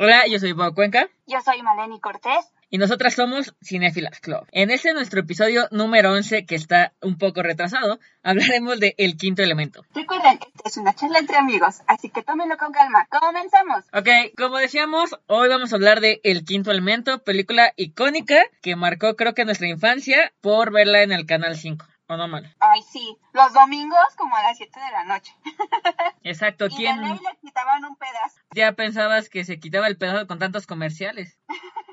Hola, yo soy Pau Cuenca. Yo soy Maleni Cortés. Y nosotras somos Cinefilas Club. En este nuestro episodio número 11, que está un poco retrasado, hablaremos de El Quinto Elemento. Recuerden, esta es una charla entre amigos, así que tómenlo con calma. ¡Comenzamos! Ok, como decíamos, hoy vamos a hablar de El Quinto Elemento, película icónica que marcó creo que nuestra infancia por verla en el Canal 5. ¿O no mal? Ay, sí. Los domingos como a las 7 de la noche. Exacto. Y ¿Quién de ley le quitaban un pedazo. ya pensabas que se quitaba el pedazo con tantos comerciales?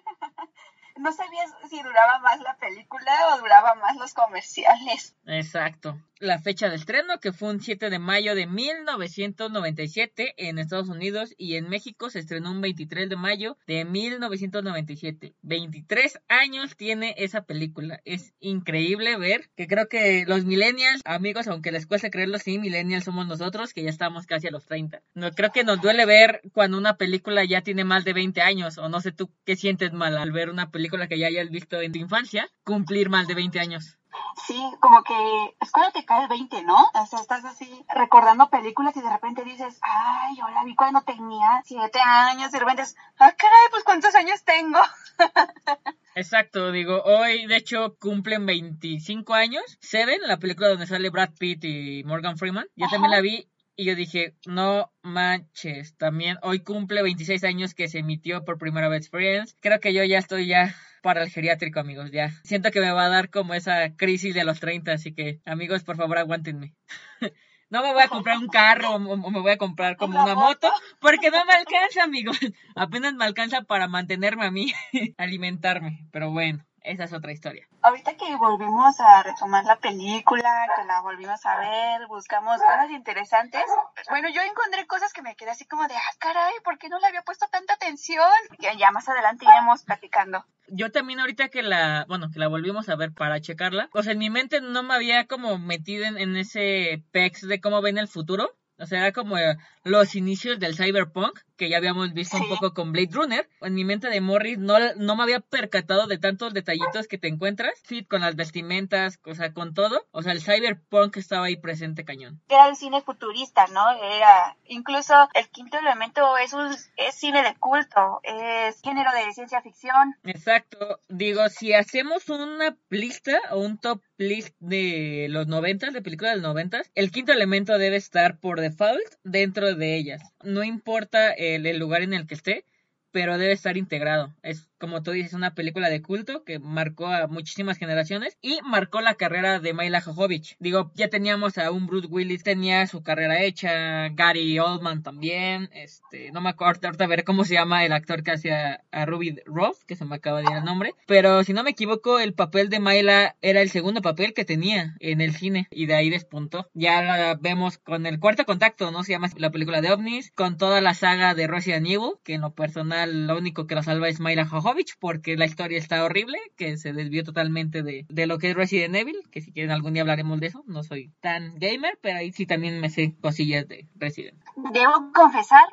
No sabías si duraba más la película o duraba más los comerciales. Exacto. La fecha de estreno, que fue un 7 de mayo de 1997 en Estados Unidos y en México se estrenó un 23 de mayo de 1997. 23 años tiene esa película. Es increíble ver que creo que los millennials, amigos, aunque les cueste creerlo, sí, millennials somos nosotros, que ya estamos casi a los 30. No, creo que nos duele ver cuando una película ya tiene más de 20 años, o no sé tú qué sientes mal al ver una película que ya hayas visto en tu infancia cumplir más de 20 años. Sí, como que es cuando te cae el 20, ¿no? O sea, estás así recordando películas y de repente dices, ay, yo la vi cuando tenía 7 años y de repente es, ah, caray, pues ¿cuántos años tengo? Exacto, digo, hoy de hecho cumplen 25 años. Seven, la película donde sale Brad Pitt y Morgan Freeman. Yo también la vi y yo dije, no manches, también hoy cumple 26 años que se emitió por primera vez Friends. Creo que yo ya estoy ya para el geriátrico, amigos, ya. Siento que me va a dar como esa crisis de los 30, así que amigos, por favor, aguántenme. No me voy a comprar un carro o me voy a comprar como una moto, porque no me alcanza, amigos. Apenas me alcanza para mantenerme a mí, alimentarme. Pero bueno, esa es otra historia. Ahorita que volvimos a retomar la película, que la volvimos a ver, buscamos cosas interesantes. Bueno, yo encontré cosas que me quedé así como de, ah, caray, ¿por qué no le había puesto tanta atención? Que ya más adelante iremos platicando. Yo también ahorita que la, bueno, que la volvimos a ver para checarla, pues en mi mente no me había como metido en, en ese pex de cómo ven el futuro. O sea, era como los inicios del cyberpunk, que ya habíamos visto un Sí. poco con Blade Runner. En mi mente de Morris no, no me había percatado de tantos detallitos que te encuentras. Sí, con las vestimentas, o sea, con todo. O sea, el cyberpunk estaba ahí presente cañón. Era el cine futurista, ¿no? Era, incluso el quinto elemento es un, es cine de culto, es género de ciencia ficción. Exacto. Digo, si hacemos una lista o un top list de los noventas, de películas del noventas, el quinto elemento debe estar por default dentro de ellas. No importa el, el lugar en el que esté, pero debe estar integrado. Es como tú dices, una película de culto que marcó a muchísimas generaciones y marcó la carrera de Mila Jovovich. Digo, ya teníamos a un Bruce Willis, tenía su carrera hecha, Gary Oldman también, este, no me acuerdo ahorita a ver cómo se llama el actor que hacía a Ruby Roth, que se me acaba de ir el nombre, pero si no me equivoco, el papel de Myla era el segundo papel que tenía en el cine y de ahí despuntó. Ya la vemos con el cuarto contacto, ¿no? Se llama la película de OVNIs, con toda la saga de Resident Evil, que en lo personal lo único que la salva es Myla Jovovich, porque la historia está horrible, que se desvió totalmente de, de lo que es Resident Evil, que si quieren algún día hablaremos de eso, no soy tan gamer, pero ahí sí también me sé cosillas de Resident. Debo confesar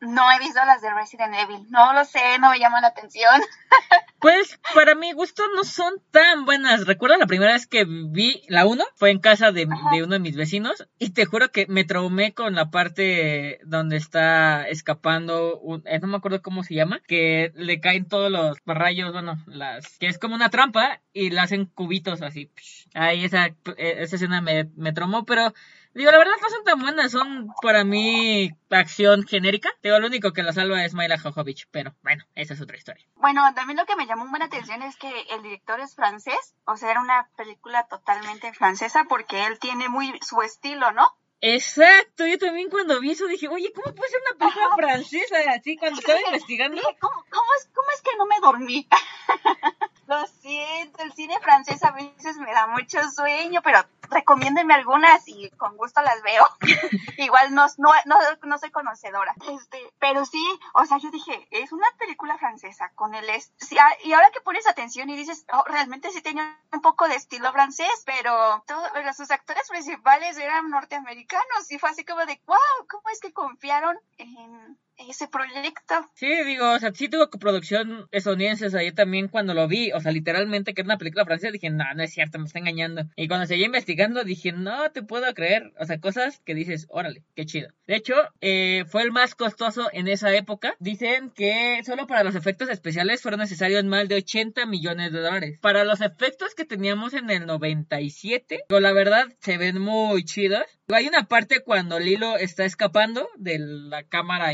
no he visto las de Resident Evil. No lo sé, no me llama la atención. Pues para mi gusto no son tan buenas. Recuerdo la primera vez que vi la 1 fue en casa de, de uno de mis vecinos y te juro que me traumé con la parte donde está escapando, un- eh, no me acuerdo cómo se llama, que le caen todos los rayos, bueno, las que es como una trampa y la hacen cubitos así. Ahí esa, eh, esa escena me, me traumó, pero Digo, la verdad no son tan buenas, son para mí acción genérica. Digo, lo único que la salva es Myla Jovovich, pero bueno, esa es otra historia. Bueno, también lo que me llamó buena atención es que el director es francés, o sea, era una película totalmente francesa porque él tiene muy su estilo, ¿no? Exacto, yo también cuando vi eso dije, oye, ¿cómo puede ser una película Ajá. francesa así cuando estaba investigando? Dije, ¿cómo, cómo es, ¿cómo es que no me dormí? Lo siento, el cine francés a veces me da mucho sueño, pero recomiéndenme algunas y con gusto las veo. Igual no, no, no, soy conocedora. Este, pero sí, o sea, yo dije, es una película francesa con el... Es, ah, y ahora que pones atención y dices, oh, realmente sí tenía un poco de estilo francés, pero todos sus actores principales eran norteamericanos y fue así como de, wow, ¿cómo es que confiaron en ese proyecto. Sí, digo, o sea, sí tuvo coproducción estadounidense, o sea, yo también cuando lo vi, o sea, literalmente que era una película francesa, dije, no, no es cierto, me está engañando. Y cuando seguí investigando, dije, no te puedo creer, o sea, cosas que dices, órale, qué chido. De hecho, eh, fue el más costoso en esa época. Dicen que solo para los efectos especiales fueron necesarios más de 80 millones de dólares. Para los efectos que teníamos en el 97, pero la verdad, se ven muy chidos. Hay una parte cuando Lilo está escapando de la cámara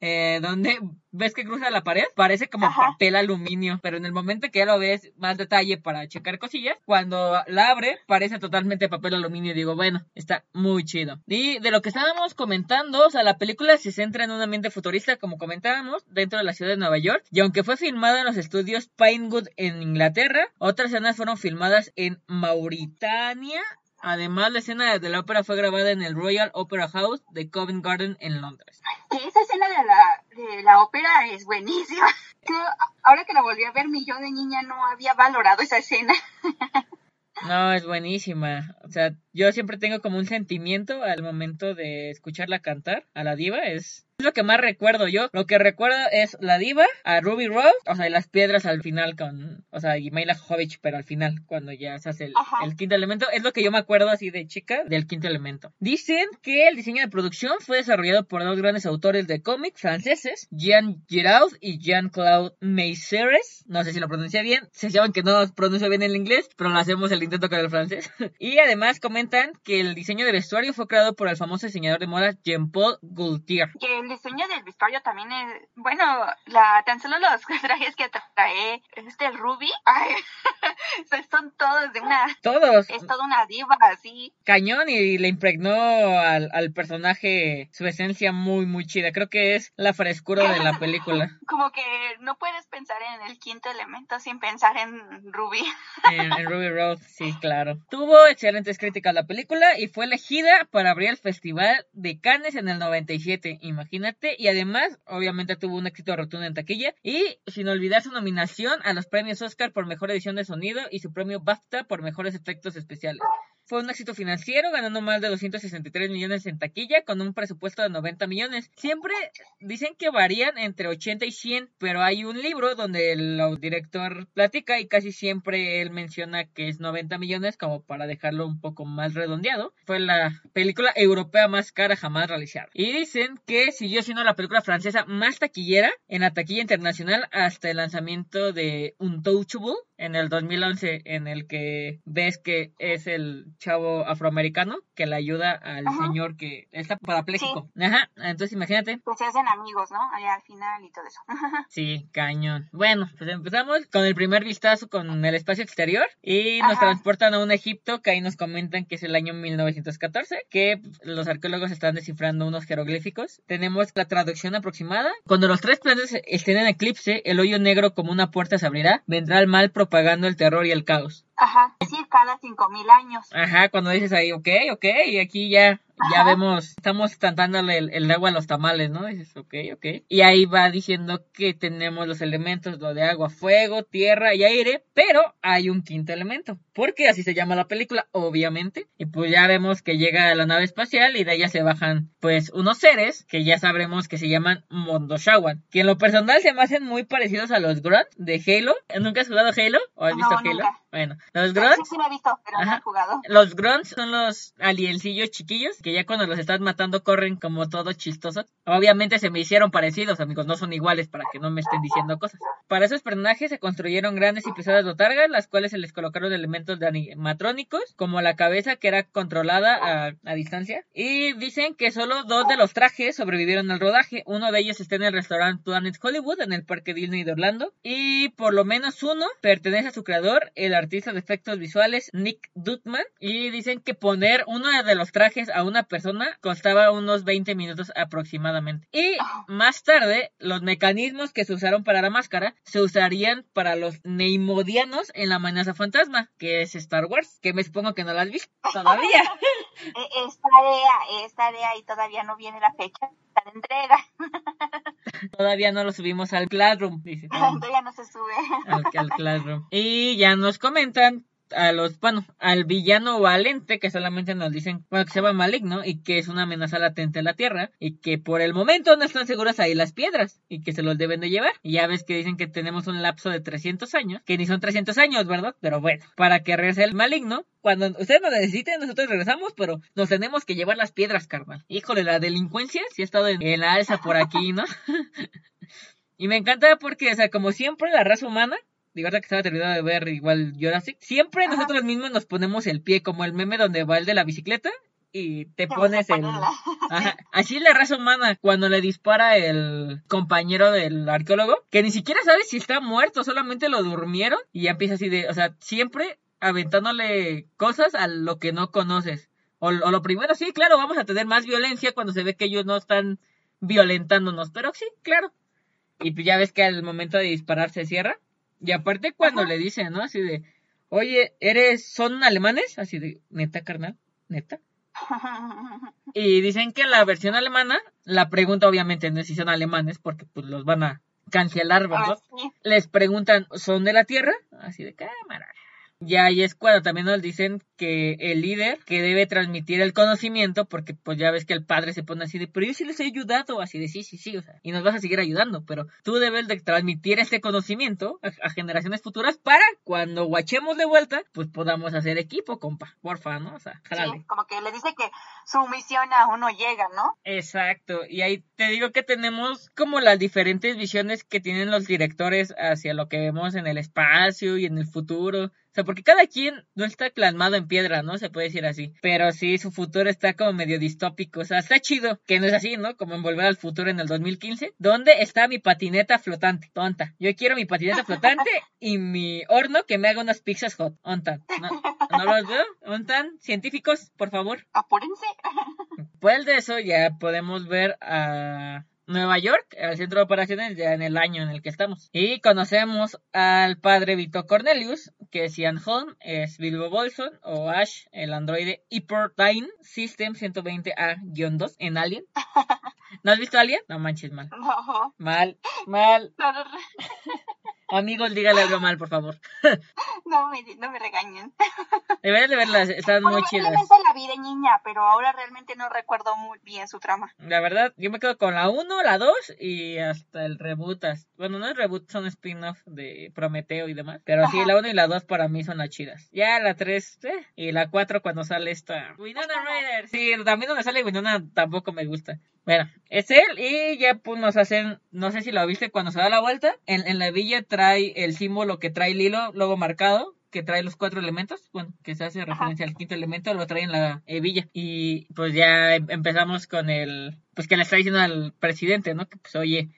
eh, donde ves que cruza la pared, parece como papel aluminio, pero en el momento que ya lo ves más detalle para checar cosillas, cuando la abre, parece totalmente papel aluminio. Digo, bueno, está muy chido. Y de lo que estábamos comentando, o sea, la película se centra en un ambiente futurista, como comentábamos, dentro de la ciudad de Nueva York, y aunque fue filmada en los estudios Pinewood en Inglaterra, otras escenas fueron filmadas en Mauritania Además, la escena de la ópera fue grabada en el Royal Opera House de Covent Garden en Londres. esa escena de la, de la ópera es buenísima. ahora que la volví a ver, mi yo de niña no había valorado esa escena. No, es buenísima. O sea, yo siempre tengo como un sentimiento al momento de escucharla cantar a la diva. Es es lo que más recuerdo yo. Lo que recuerdo es la diva, a Ruby Rose, o sea, y las piedras al final con, o sea, y Mayla Jovich, pero al final, cuando ya se hace el, quinto elemento. Es lo que yo me acuerdo así de chica del quinto elemento. Dicen que el diseño de producción fue desarrollado por dos grandes autores de cómics franceses, Jean Giraud y Jean-Claude Meisseres. No sé si lo pronuncié bien. Se llaman que no pronuncio bien el inglés, pero lo hacemos el intento con el francés. y además comentan que el diseño de vestuario fue creado por el famoso diseñador de moda Jean-Paul Gaultier el diseño del vestuario también es, bueno, la, tan solo los trajes que trae este Ruby, ay, son todos de una... Todos. Es toda una diva, así. Cañón y le impregnó al, al personaje su esencia muy, muy chida. Creo que es la frescura de la película. Como que no puedes pensar en el quinto elemento sin pensar en Ruby. En, en Ruby Rose, sí, claro. Tuvo excelentes críticas la película y fue elegida para abrir el Festival de Cannes en el 97, imagínate y además, obviamente tuvo un éxito rotundo en taquilla y sin olvidar su nominación a los premios Oscar por mejor edición de sonido y su premio BAFTA por mejores efectos especiales. Fue un éxito financiero, ganando más de 263 millones en taquilla con un presupuesto de 90 millones. Siempre dicen que varían entre 80 y 100, pero hay un libro donde el director platica y casi siempre él menciona que es 90 millones como para dejarlo un poco más redondeado. Fue la película europea más cara jamás realizada. Y dicen que siguió siendo la película francesa más taquillera en la taquilla internacional hasta el lanzamiento de Untouchable en el 2011 en el que ves que es el chavo afroamericano que le ayuda al señor que está parapléjico. Ajá, entonces imagínate. Pues se hacen amigos, ¿no? Allá al final y todo eso. sí, cañón. Bueno, pues empezamos con el primer vistazo con el espacio exterior y nos transportan a un Egipto que ahí nos comentan que es el año 1914, que los arqueólogos están descifrando unos jeroglíficos. Tenemos la traducción aproximada. Cuando los tres planetas estén en eclipse, el hoyo negro como una puerta se abrirá, vendrá el mal propagando el terror y el caos. Ajá, es decir, cada cinco mil años. Ajá, cuando dices ahí, ok, ok, y aquí ya ya vemos, estamos cantándole el, agua a los tamales, ¿no? dices, ok, ok. Y ahí va diciendo que tenemos los elementos, lo de agua, fuego, tierra y aire, pero hay un quinto elemento, porque así se llama la película, obviamente. Y pues ya vemos que llega la nave espacial y de ella se bajan, pues, unos seres que ya sabremos que se llaman Mondoshawan, que en lo personal se me hacen muy parecidos a los Grunt de Halo. ¿Nunca has jugado Halo? ¿O has visto Halo? Bueno, los Grunts. Sí, sí, me he visto, pero no he jugado. Los Grunts son los aliencillos chiquillos que ya cuando los estás matando corren como todos chistosos. Obviamente se me hicieron parecidos, amigos, no son iguales para que no me estén diciendo cosas. Para esos personajes se construyeron grandes y pesadas botargas, las cuales se les colocaron elementos de animatrónicos, como la cabeza que era controlada a, distancia. Y dicen que solo dos de los trajes sobrevivieron al rodaje. Uno de ellos está en el restaurante Planet Hollywood, en el parque Disney de Orlando. Y por lo menos uno pertenece a su creador, el artista de efectos visuales, Nick Dutman, y dicen que poner uno de los trajes a una persona costaba unos 20 minutos aproximadamente. Y más tarde, los mecanismos que se usaron para la máscara se usarían para los neimodianos en la amenaza fantasma, que es Star Wars, que me supongo que no la has visto todavía. E-, es tarea, es tarea y todavía no viene la fecha de entrega. Todavía no lo subimos al Classroom, dice. Todavía no se sube. Al, al Classroom. Y ya nos comentan a los, bueno, al villano valente que solamente nos dicen, bueno, que se llama maligno y que es una amenaza latente a la Tierra y que por el momento no están seguras ahí las piedras y que se los deben de llevar. Y ya ves que dicen que tenemos un lapso de 300 años, que ni son 300 años, ¿verdad? Pero bueno, para que regrese el maligno, cuando ustedes nos necesiten, nosotros regresamos, pero nos tenemos que llevar las piedras, carnal. Híjole, la delincuencia sí ha estado en, en la alza por aquí, ¿no? y me encanta porque, o sea, como siempre, la raza humana digo, que estaba terminando de ver igual Jurassic, siempre nosotros mismos nos ponemos el pie, como el meme donde va el de la bicicleta y te pones el... Ajá. Así la raza humana cuando le dispara el compañero del arqueólogo, que ni siquiera sabe si está muerto, solamente lo durmieron y ya empieza así de, o sea, siempre aventándole cosas a lo que no conoces. O, o lo primero, sí, claro, vamos a tener más violencia cuando se ve que ellos no están violentándonos, pero sí, claro. Y pues ya ves que al momento de disparar se cierra. Y aparte cuando le dicen, ¿no? Así de, oye, ¿eres, son alemanes? Así de, neta, carnal, neta. Y dicen que la versión alemana, la pregunta obviamente no es si son alemanes, porque pues los van a cancelar, ¿verdad? Les preguntan, ¿son de la Tierra? Así de cámara. Y ahí es cuando también nos dicen que el líder que debe transmitir el conocimiento, porque pues ya ves que el padre se pone así de, pero yo sí les he ayudado, así de sí, sí, sí, o sea, y nos vas a seguir ayudando, pero tú debes de transmitir este conocimiento a, generaciones futuras para cuando guachemos de vuelta, pues podamos hacer equipo, compa, porfa, ¿no? O sea, Sí, como que le dice que su misión aún no llega, ¿no? Exacto, y ahí te digo que tenemos como las diferentes visiones que tienen los directores hacia lo que vemos en el espacio y en el futuro sea, porque cada quien no está plasmado en piedra, ¿no? Se puede decir así. Pero sí, su futuro está como medio distópico. O sea, está chido, que no es así, ¿no? Como en Volver al Futuro en el 2015. ¿Dónde está mi patineta flotante? Tonta. Yo quiero mi patineta flotante y mi horno que me haga unas pizzas hot. ¿Ontan? ¿No, ¿no los veo? ¿Ontan? Científicos, por favor. Apúrense. Pues de eso ya podemos ver a Nueva York, al centro de operaciones, ya en el año en el que estamos. Y conocemos al padre Vito Cornelius, que es Ian Holm, es Bilbo Bolson, o Ash, el androide Hyperdyne System 120A-2 en Alien. ¿No has visto Alien? No manches, mal. No. Mal, mal. No, no, Amigos, dígale algo mal, por favor. no, me, no me regañen. Deberías de verlas, están muy chidas. La vi de niña, pero ahora realmente no recuerdo muy bien su trama. La verdad, yo me quedo con la 1, la 2 y hasta el reboot. Bueno, no es reboot, son spin-off de Prometeo y demás. Pero sí, Ajá. la 1 y la 2 para mí son las chidas. Ya la 3, eh, y la 4 cuando sale esta Winona Ryder. Sí, también donde sale Winona tampoco me gusta. Bueno, es él y ya pues nos hacen, no sé si lo viste cuando se da la vuelta, en, en la villa trae el símbolo que trae Lilo, luego marcado, que trae los cuatro elementos, bueno, que se hace referencia al quinto elemento, lo trae en la hebilla. Y pues ya em- empezamos con el, pues que le está diciendo al presidente, ¿no? Que pues oye,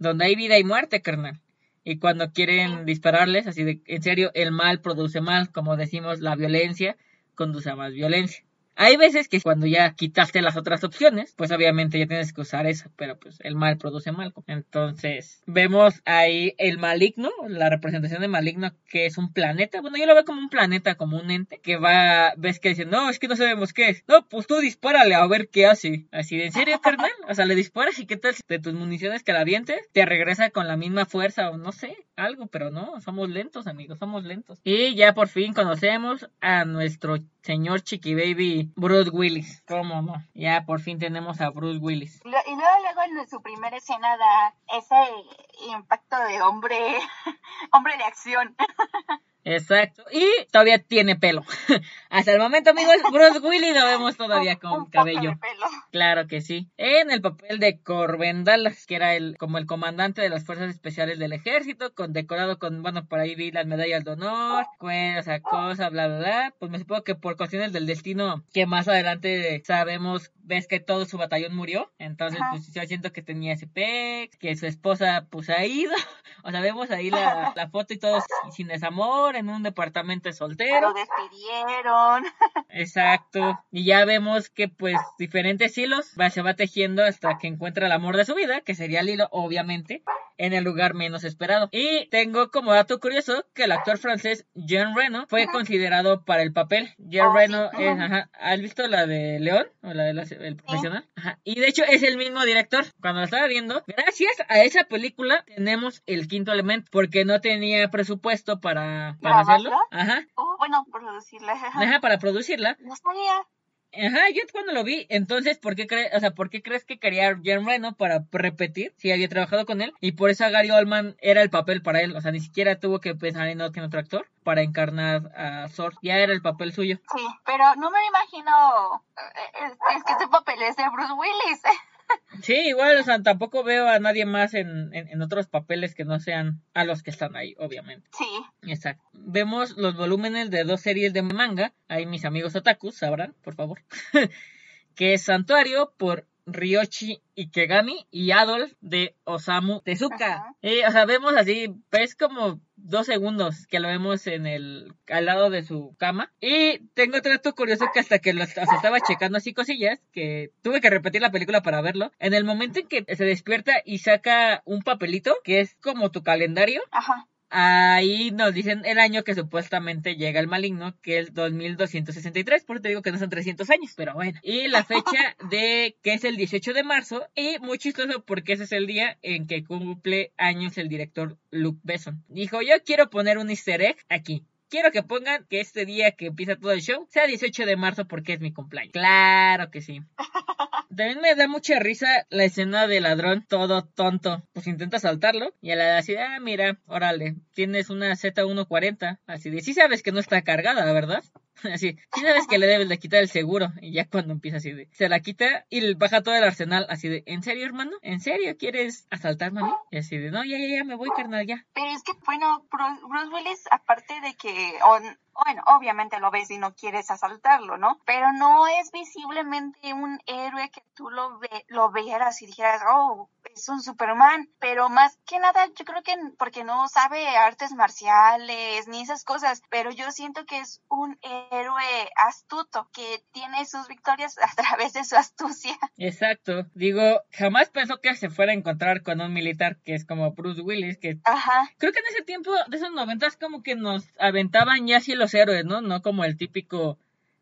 donde hay vida hay muerte, carnal. Y cuando quieren dispararles, así de, en serio, el mal produce mal, como decimos, la violencia conduce a más violencia. Hay veces que cuando ya quitaste las otras opciones, pues obviamente ya tienes que usar esa, pero pues el mal produce mal. Entonces, vemos ahí el maligno, la representación de maligno, que es un planeta. Bueno, yo lo veo como un planeta, como un ente, que va, ves que dicen, no, es que no sabemos qué es. No, pues tú dispárale a ver qué hace. Así de, ¿en serio, carnal? O sea, le disparas y qué tal de tus municiones que la avientes te regresa con la misma fuerza o no sé, algo, pero no, somos lentos, amigos, somos lentos. Y ya por fin conocemos a nuestro señor Chiqui Baby Bruce Willis. ¿Cómo no? Ya por fin tenemos a Bruce Willis. Y lo- y luego, luego en su primera escena da ese impacto de hombre, hombre de acción. Exacto. Y todavía tiene pelo. Hasta el momento, amigos, Bruce Willis lo vemos todavía con un cabello. de pelo. Claro que sí. En el papel de Corben Dallas, que era el como el comandante de las fuerzas especiales del ejército, condecorado con, bueno, por ahí vi las medallas de honor, pues, o sea, bla, bla, bla. Pues me supongo que por cuestiones del destino, que más adelante sabemos, ves que todo su batallón murió. Entonces, pues yo siento que tenía ese pex, que su esposa, pues ha ido. O sea, vemos ahí la, la foto y todo sin desamor, en un departamento soltero. Lo despidieron. Exacto. Y ya vemos que, pues, diferentes hilos va, se va tejiendo hasta que encuentra el amor de su vida, que sería el hilo, obviamente, en el lugar menos esperado. Y tengo como dato curioso que el actor francés Jean Reno fue considerado para el papel. Jean Oh, Reno es, ajá, ¿has visto la de León? O la del profesional. Ajá. Y de hecho es el mismo director. Cuando lo estaba viendo, gracias a esa película tenemos el quinto elemento, porque no tenía presupuesto para, para hacerlo. Ajá. Oh, bueno, producirla. Ajá, para producirla. No sabía. Ajá, yo cuando lo vi, entonces, ¿por qué, crees, o sea, ¿por qué crees que quería Jean Reno para repetir si había trabajado con él? Y por eso a Gary Oldman era el papel para él, o sea, ni siquiera tuvo que pensar en otro, en otro actor para encarnar a Thor, ya era el papel suyo. Sí, pero no me imagino. eh, Es, es que ese papel es de Bruce Willis. Sí, igual, o sea, tampoco veo a nadie más en, en, en otros papeles que no sean a los que están ahí, obviamente. Sí. Exacto. Vemos los volúmenes de dos series de manga. Ahí mis amigos otakus sabrán, por favor. que es Santuario por Ryoshi Ikegami y Adolf de Osamu Tezuka. Eh, o sea, vemos así, es como dos segundos que lo vemos en el al lado de su cama. Y tengo otro dato curioso que hasta que lo o sea, estaba checando así cosillas, que tuve que repetir la película para verlo. En el momento en que se despierta y saca un papelito, que es como tu calendario, Ajá. Ahí nos dicen el año que supuestamente llega el maligno, que es 2263, por eso te digo que no son 300 años, pero bueno. Y la fecha de que es el 18 de marzo, y muy chistoso porque ese es el día en que cumple años el director Luke Besson. Dijo, yo quiero poner un easter egg aquí. Quiero que pongan que este día que empieza todo el show sea 18 de marzo porque es mi cumpleaños. Claro que sí. También me da mucha risa la escena del ladrón todo tonto. Pues intenta saltarlo y a la así, ah, mira, órale, tienes una Z140. Así de, sí sabes que no está cargada, ¿verdad? Así, sí sabes que le debes de quitar el seguro. Y ya cuando empieza así de, se la quita y baja todo el arsenal. Así de, ¿en serio, hermano? ¿En serio quieres asaltarme a mí? Y así de, no, ya, ya, ya, me voy, carnal, ya. Pero es que, bueno, Bruce Willis, aparte de que, bueno, obviamente lo ves y no quieres asaltarlo, ¿no? Pero no es visiblemente un héroe que tú lo, ve, lo vieras y dijeras, oh, es un Superman. Pero más que nada, yo creo que porque no sabe artes marciales ni esas cosas, pero yo siento que es un héroe astuto que tiene sus victorias a través de su astucia. Exacto. Digo, jamás pensó que se fuera a encontrar con un militar que es como Bruce Willis, que Ajá. Creo que en ese tiempo, de esos noventas, como que nos aventaban ya así los héroes, ¿no? No como el típico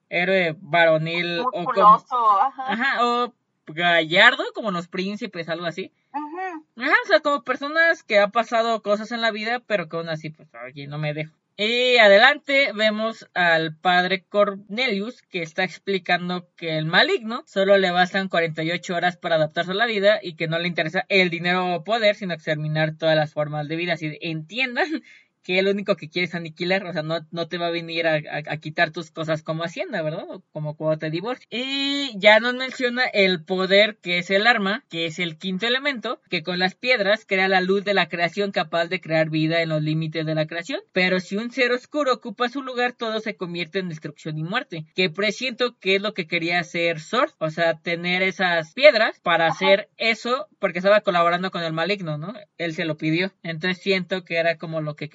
héroe varonil o como... Ajá. Ajá, o gallardo, como los príncipes, algo así. Ujú. Ajá, o sea, como personas que ha pasado cosas en la vida, pero que aún así, pues, oye, no me dejo. Y adelante vemos al padre Cornelius que está explicando que el maligno solo le bastan 48 horas para adaptarse a la vida y que no le interesa el dinero o poder, sino exterminar todas las formas de vida. Así entiendan que lo único que quiere es aniquilar, o sea, no, no te va a venir a, a- a quitar tus cosas como Hacienda, ¿verdad? O como cuando te divorcias. Y ya nos menciona el poder que es el arma, que es el quinto elemento, que con las piedras crea la luz de la creación capaz de crear vida en los límites de la creación. Pero si un ser oscuro ocupa su lugar, todo se convierte en destrucción y muerte. Que presiento que es lo que quería hacer Sword, o sea, tener esas piedras para hacer eso, porque estaba colaborando con el maligno, ¿no? Él se lo pidió. Entonces siento que era como lo que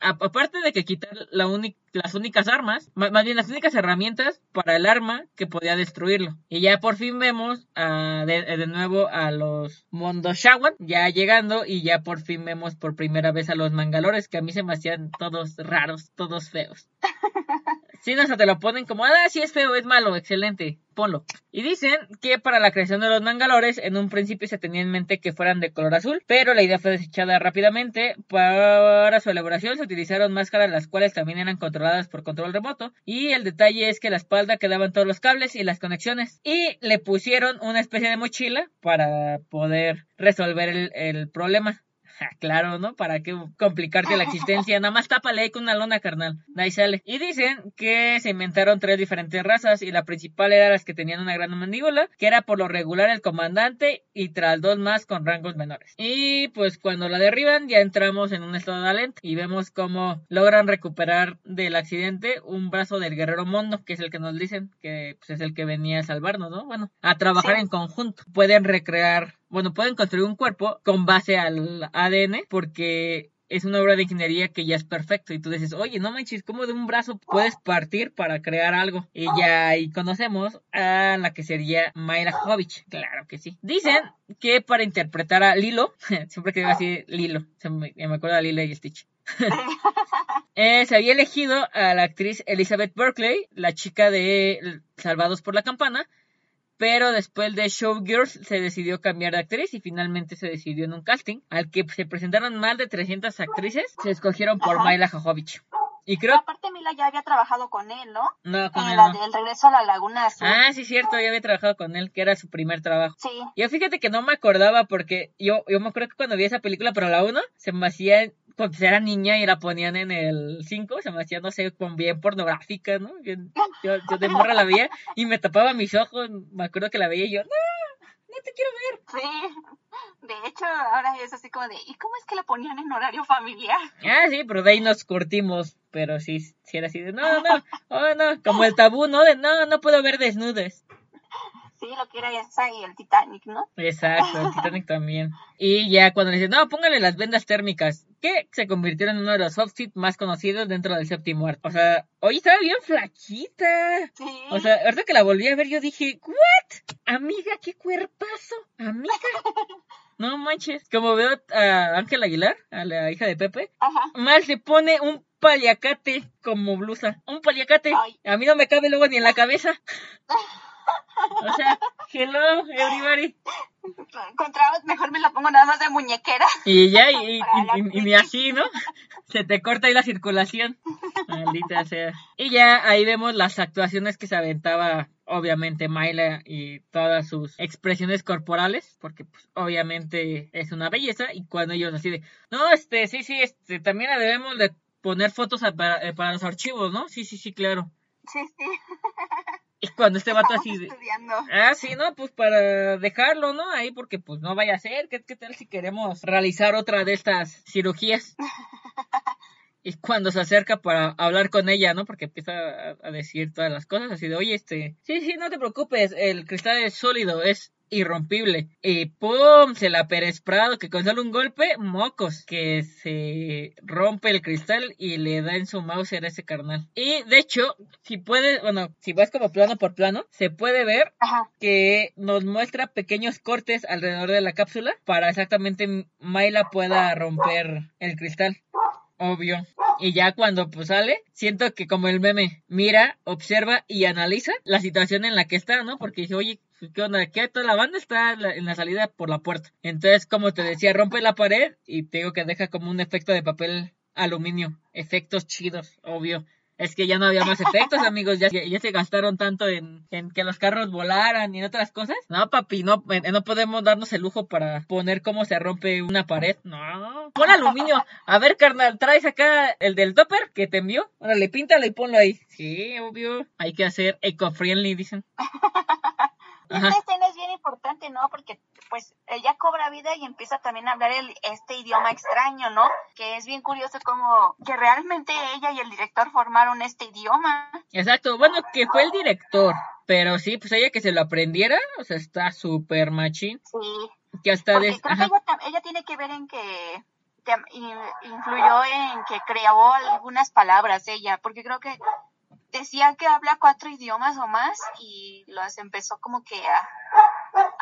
aparte de que quitar las únicas armas, ma- más bien las únicas herramientas para el arma que podía destruirlo. Y ya por fin vemos a- de, de nuevo a los Mondoshawan ya llegando y ya por fin vemos por primera vez a los Mangalores que a mí se me hacían todos raros, todos feos. Sí, no, sea, te lo ponen como, ah, sí es feo, es malo, excelente, ponlo. Y dicen que para la creación de los mangalores, en un principio se tenía en mente que fueran de color azul, pero la idea fue desechada rápidamente. Para su elaboración se utilizaron máscaras las cuales también eran controladas por control remoto. Y el detalle es que la espalda quedaban todos los cables y las conexiones. Y le pusieron una especie de mochila para poder resolver el problema. claro, ¿no? ¿Para qué complicarte la existencia? Nada más tápale ahí con una lona, carnal. Ahí sale. Y dicen que se inventaron tres diferentes razas y la principal era las que tenían una gran mandíbula, que era por lo regular el comandante y tras dos más con rangos menores. Y pues cuando la derriban ya entramos en un estado de alento y vemos cómo logran recuperar del accidente un brazo del guerrero Mondo, que es el que nos dicen que pues, es el que venía a salvarnos, ¿no? Bueno, a trabajar en conjunto. Pueden recrear bueno, pueden construir un cuerpo con base al ADN porque es una obra de ingeniería que ya es perfecto. Y tú dices, oye, no manches, ¿cómo de un brazo puedes partir para crear algo? Y ya ahí conocemos a la que sería Mayra Jovich. Claro que sí. Dicen que para interpretar a Lilo, siempre que digo así, Lilo, se me, me acuerdo de Lilo y Stitch. eh, se había elegido a la actriz Elizabeth Berkeley, la chica de Salvados por la Campana, pero después de Showgirls se decidió cambiar de actriz y finalmente se decidió en un casting al que se presentaron más de 300 actrices, se escogieron por Ajá. Myla Jovovich. Y creo... Aparte Mila ya había trabajado con él, ¿no? No, con en él la no. del regreso a la Laguna Azul. Ah, sí, cierto, ya había trabajado con él, que era su primer trabajo. Sí. Yo fíjate que no me acordaba porque yo, yo me acuerdo que cuando vi esa película, pero la 1, se me hacía cuando era niña y la ponían en el 5, se me hacía, no sé, con bien pornográfica, ¿no? Yo, yo, yo de morra la veía y me tapaba mis ojos, me acuerdo que la veía y yo, no, no te quiero ver. Sí, de hecho, ahora es así como de, ¿y cómo es que la ponían en horario familiar? Ah, sí, pero de ahí nos curtimos, pero sí, sí era así de, no, no, oh, no, como el tabú, ¿no? De, no, no puedo ver desnudes. Sí, lo que era esa y el Titanic, ¿no? Exacto, el Titanic también. Y ya cuando le dicen, no, póngale las vendas térmicas, que se convirtieron en uno de los outfits más conocidos dentro del séptimo arte. O sea, hoy estaba bien flaquita. Sí. O sea, ahorita que la volví a ver, yo dije, ¿what? Amiga, qué cuerpazo. Amiga. No manches. Como veo a Ángel Aguilar, a la hija de Pepe, Ajá. mal se pone un paliacate como blusa. Un paliacate. Ay. A mí no me cabe luego ni en la cabeza. O sea, hello, everybody. Encontramos, mejor me la pongo nada más de muñequera. Y ya, y, y, y- así, ¿no? Se te corta ahí la circulación. Maldita sea. Y ya ahí vemos las actuaciones que se aventaba, obviamente, Myla y todas sus expresiones corporales, porque pues, obviamente es una belleza. Y cuando ellos así de, no, este, sí, sí, este, también la debemos de poner fotos a- para, eh, para los archivos, ¿no? Sí, sí, sí, claro. Sí, sí. Y cuando este vato así de, estudiando. Ah, sí, no, pues para dejarlo, ¿no? Ahí porque pues no vaya a ser, ¿qué, qué tal si queremos realizar otra de estas cirugías? Y cuando se acerca para hablar con ella, ¿no? Porque empieza a, a decir todas las cosas, así de, oye, este, sí, sí, no te preocupes, el cristal es sólido, es irrompible. Y pum, se la Pérez Prado, que con solo un golpe, mocos, que se rompe el cristal y le da en su mouse a ese carnal. Y de hecho, si puedes, bueno, si vas como plano por plano, se puede ver Ajá. que nos muestra pequeños cortes alrededor de la cápsula para exactamente Mayla pueda romper el cristal. Obvio. Y ya cuando pues sale, siento que como el meme, mira, observa y analiza la situación en la que está, ¿no? Porque dice, oye, ¿qué onda? ¿Qué? Toda la banda está en la- salida por la puerta. Entonces, como te decía, rompe la pared y te digo que deja como un efecto de papel aluminio. Efectos chidos, obvio. Es que ya no había más efectos, amigos. Ya, se gastaron tanto en, en que los carros volaran y en otras cosas. No, papi, no, no podemos darnos el lujo para poner cómo se rompe una pared. No. Pon aluminio. A ver, carnal, traes acá el del topper que te envió. Órale, píntalo y ponlo ahí. Sí, obvio. Hay que hacer eco-friendly, dicen. Ajá. esta escena es bien importante, ¿no? Porque pues ella cobra vida y empieza también a hablar el, este idioma extraño, ¿no? Que es bien curioso como que realmente ella y el director formaron este idioma. Exacto. Bueno, que fue el director. Pero sí, pues ella que se lo aprendiera, o sea, está súper machín. Sí. Que hasta de... creo que ella, ella tiene que ver en que influyó en que creó algunas palabras ella, porque creo que decía que habla cuatro idiomas o más y las empezó como que a,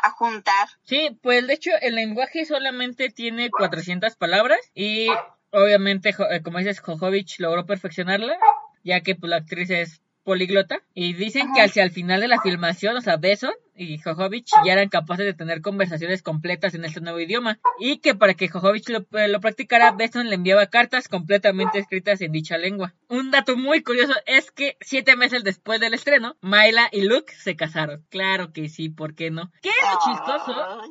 a juntar. Sí, pues de hecho el lenguaje solamente tiene 400 palabras y obviamente, eh, como dices, Jojovich logró perfeccionarla, ya que pues, la actriz es políglota y dicen que hacia el final de la filmación, o sea, Besson y Jojovich ya eran capaces de tener conversaciones completas en este nuevo idioma y que para que Jojovich lo, eh, lo practicara, Besson le enviaba cartas completamente escritas en dicha lengua. Un dato muy curioso es que siete meses después del estreno, Myla y Luke se casaron. Claro que sí, ¿por qué no? ¿Qué es lo chistoso?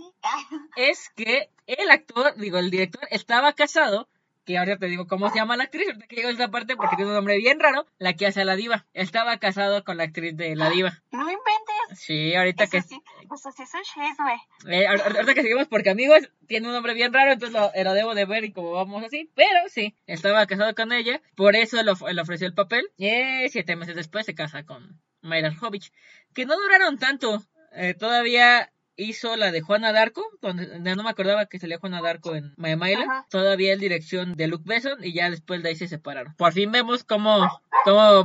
Es que el actor, digo, el director, estaba casado que ahora te digo cómo se llama la actriz, ahorita que llego a esta parte porque tiene un nombre bien raro, la que hace a la diva. Estaba casado con la actriz de la diva. No inventes. Sí, ahorita Eso que... sí, eso sí es un chisme. eh, ahor- ahorita que seguimos porque amigos, tiene un nombre bien raro, entonces lo, eh, lo debo de ver y como vamos así, pero sí, estaba casado con ella, por eso le ofreció el papel, y eh, siete meses después se casa con Mayra Jovich, que no duraron tanto, eh, todavía hizo la de Juana Darko, donde no me acordaba que salía Juana Darko en Maya Mayla, Ajá. todavía en dirección de Luke Besson y ya después de ahí se separaron. Por fin vemos cómo, cómo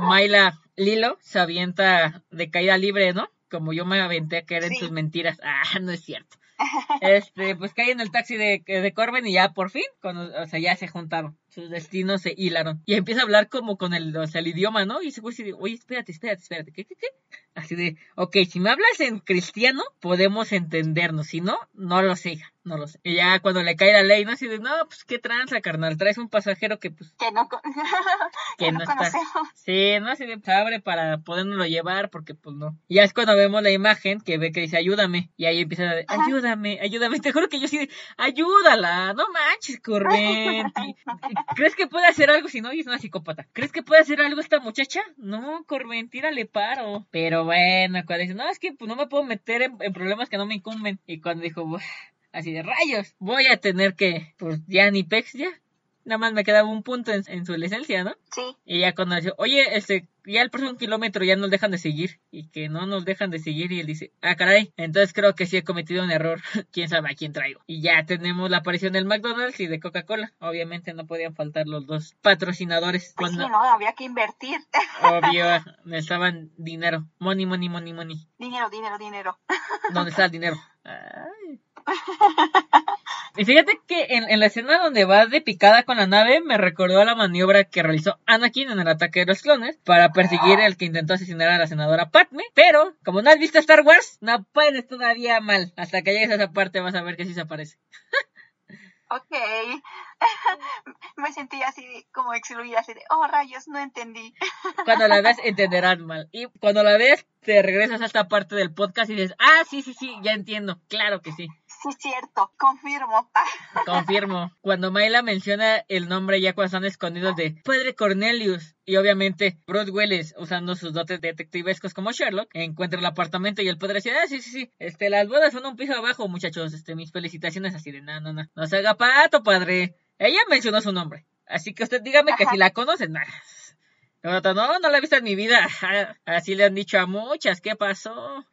Lilo se avienta de caída libre, ¿no? Como yo me aventé a caer en Sí. tus mentiras. Ah, no es cierto. Este, pues cae en el taxi de, de Corbin y ya por fin, con, o sea, ya se juntaron. Sus destinos se hilaron. Y empieza a hablar como con el, o sea, el idioma, ¿no? Y se güey así de, oye, espérate, espérate, espérate, ¿qué, qué, qué? Así de, ok, si me hablas en cristiano, podemos entendernos. Si no, no lo sé, hija, no lo sé. Y ya cuando le cae la ley, ¿no? Así de, no, pues qué tranza, carnal. Traes un pasajero que, pues, Que no, que no no está. Sí, no así de se abre para podernoslo llevar, porque pues no. Y ya es cuando vemos la imagen que ve que dice ayúdame. Y ahí empieza a decir, ayúdame, ayúdame. Te juro que yo sí de, ayúdala, no manches, Corventi. ¿Crees que puede hacer algo si no? Y es una psicópata. ¿Crees que puede hacer algo esta muchacha? No, Corventi, le paro. Pero bueno, cuando dice, no, es que pues, no me puedo meter en, en problemas que no me incumben. Y cuando dijo, "Buah", así de rayos, voy a tener que, pues ya ni pex, ya. Nada más me quedaba un punto en, en su licencia, ¿no? Sí. Y ya cuando dice, oye, este, ya el próximo kilómetro ya nos dejan de seguir. Y que no nos dejan de seguir. Y él dice, ah, caray. Entonces creo que sí he cometido un error. Quién sabe a quién traigo. Y ya tenemos la aparición del McDonald's y de Coca-Cola. Obviamente no podían faltar los dos patrocinadores. Pues Cuando, sí, ¿no? Había que invertir. obvio, necesitaban dinero. Money, money, money, money. dinero, dinero, dinero. ¿Dónde está el dinero? Ay. Y fíjate que en, en la escena donde va de picada con la nave me recordó a la maniobra que realizó Anakin en el ataque de los clones para perseguir al que intentó asesinar a la senadora Padme. Pero, como no has visto Star Wars, no puedes todavía mal. Hasta que llegues a esa parte vas a ver que sí se aparece. Ok. Me sentí así como excluida, así de, oh rayos, no entendí. Cuando la veas entenderás mal. Y cuando la ves, te regresas a esta parte del podcast y dices, ah, sí, sí, sí, ya entiendo. Claro que sí. Sí, cierto, confirmo. Confirmo. Cuando Mayla menciona el nombre ya cuando están escondidos de Padre Cornelius y obviamente Bruce Willis usando sus dotes detectivescos como Sherlock encuentra el apartamento y el padre dice, ah, sí, sí, sí, este, las bodas son un piso abajo, muchachos, este, mis felicitaciones así de, no, no, no, no se haga pato, padre. Ella mencionó su nombre, así que usted dígame que si la conocen, nah. Otro, no, no la he visto en mi vida. Así le han dicho a muchas. ¿Qué pasó?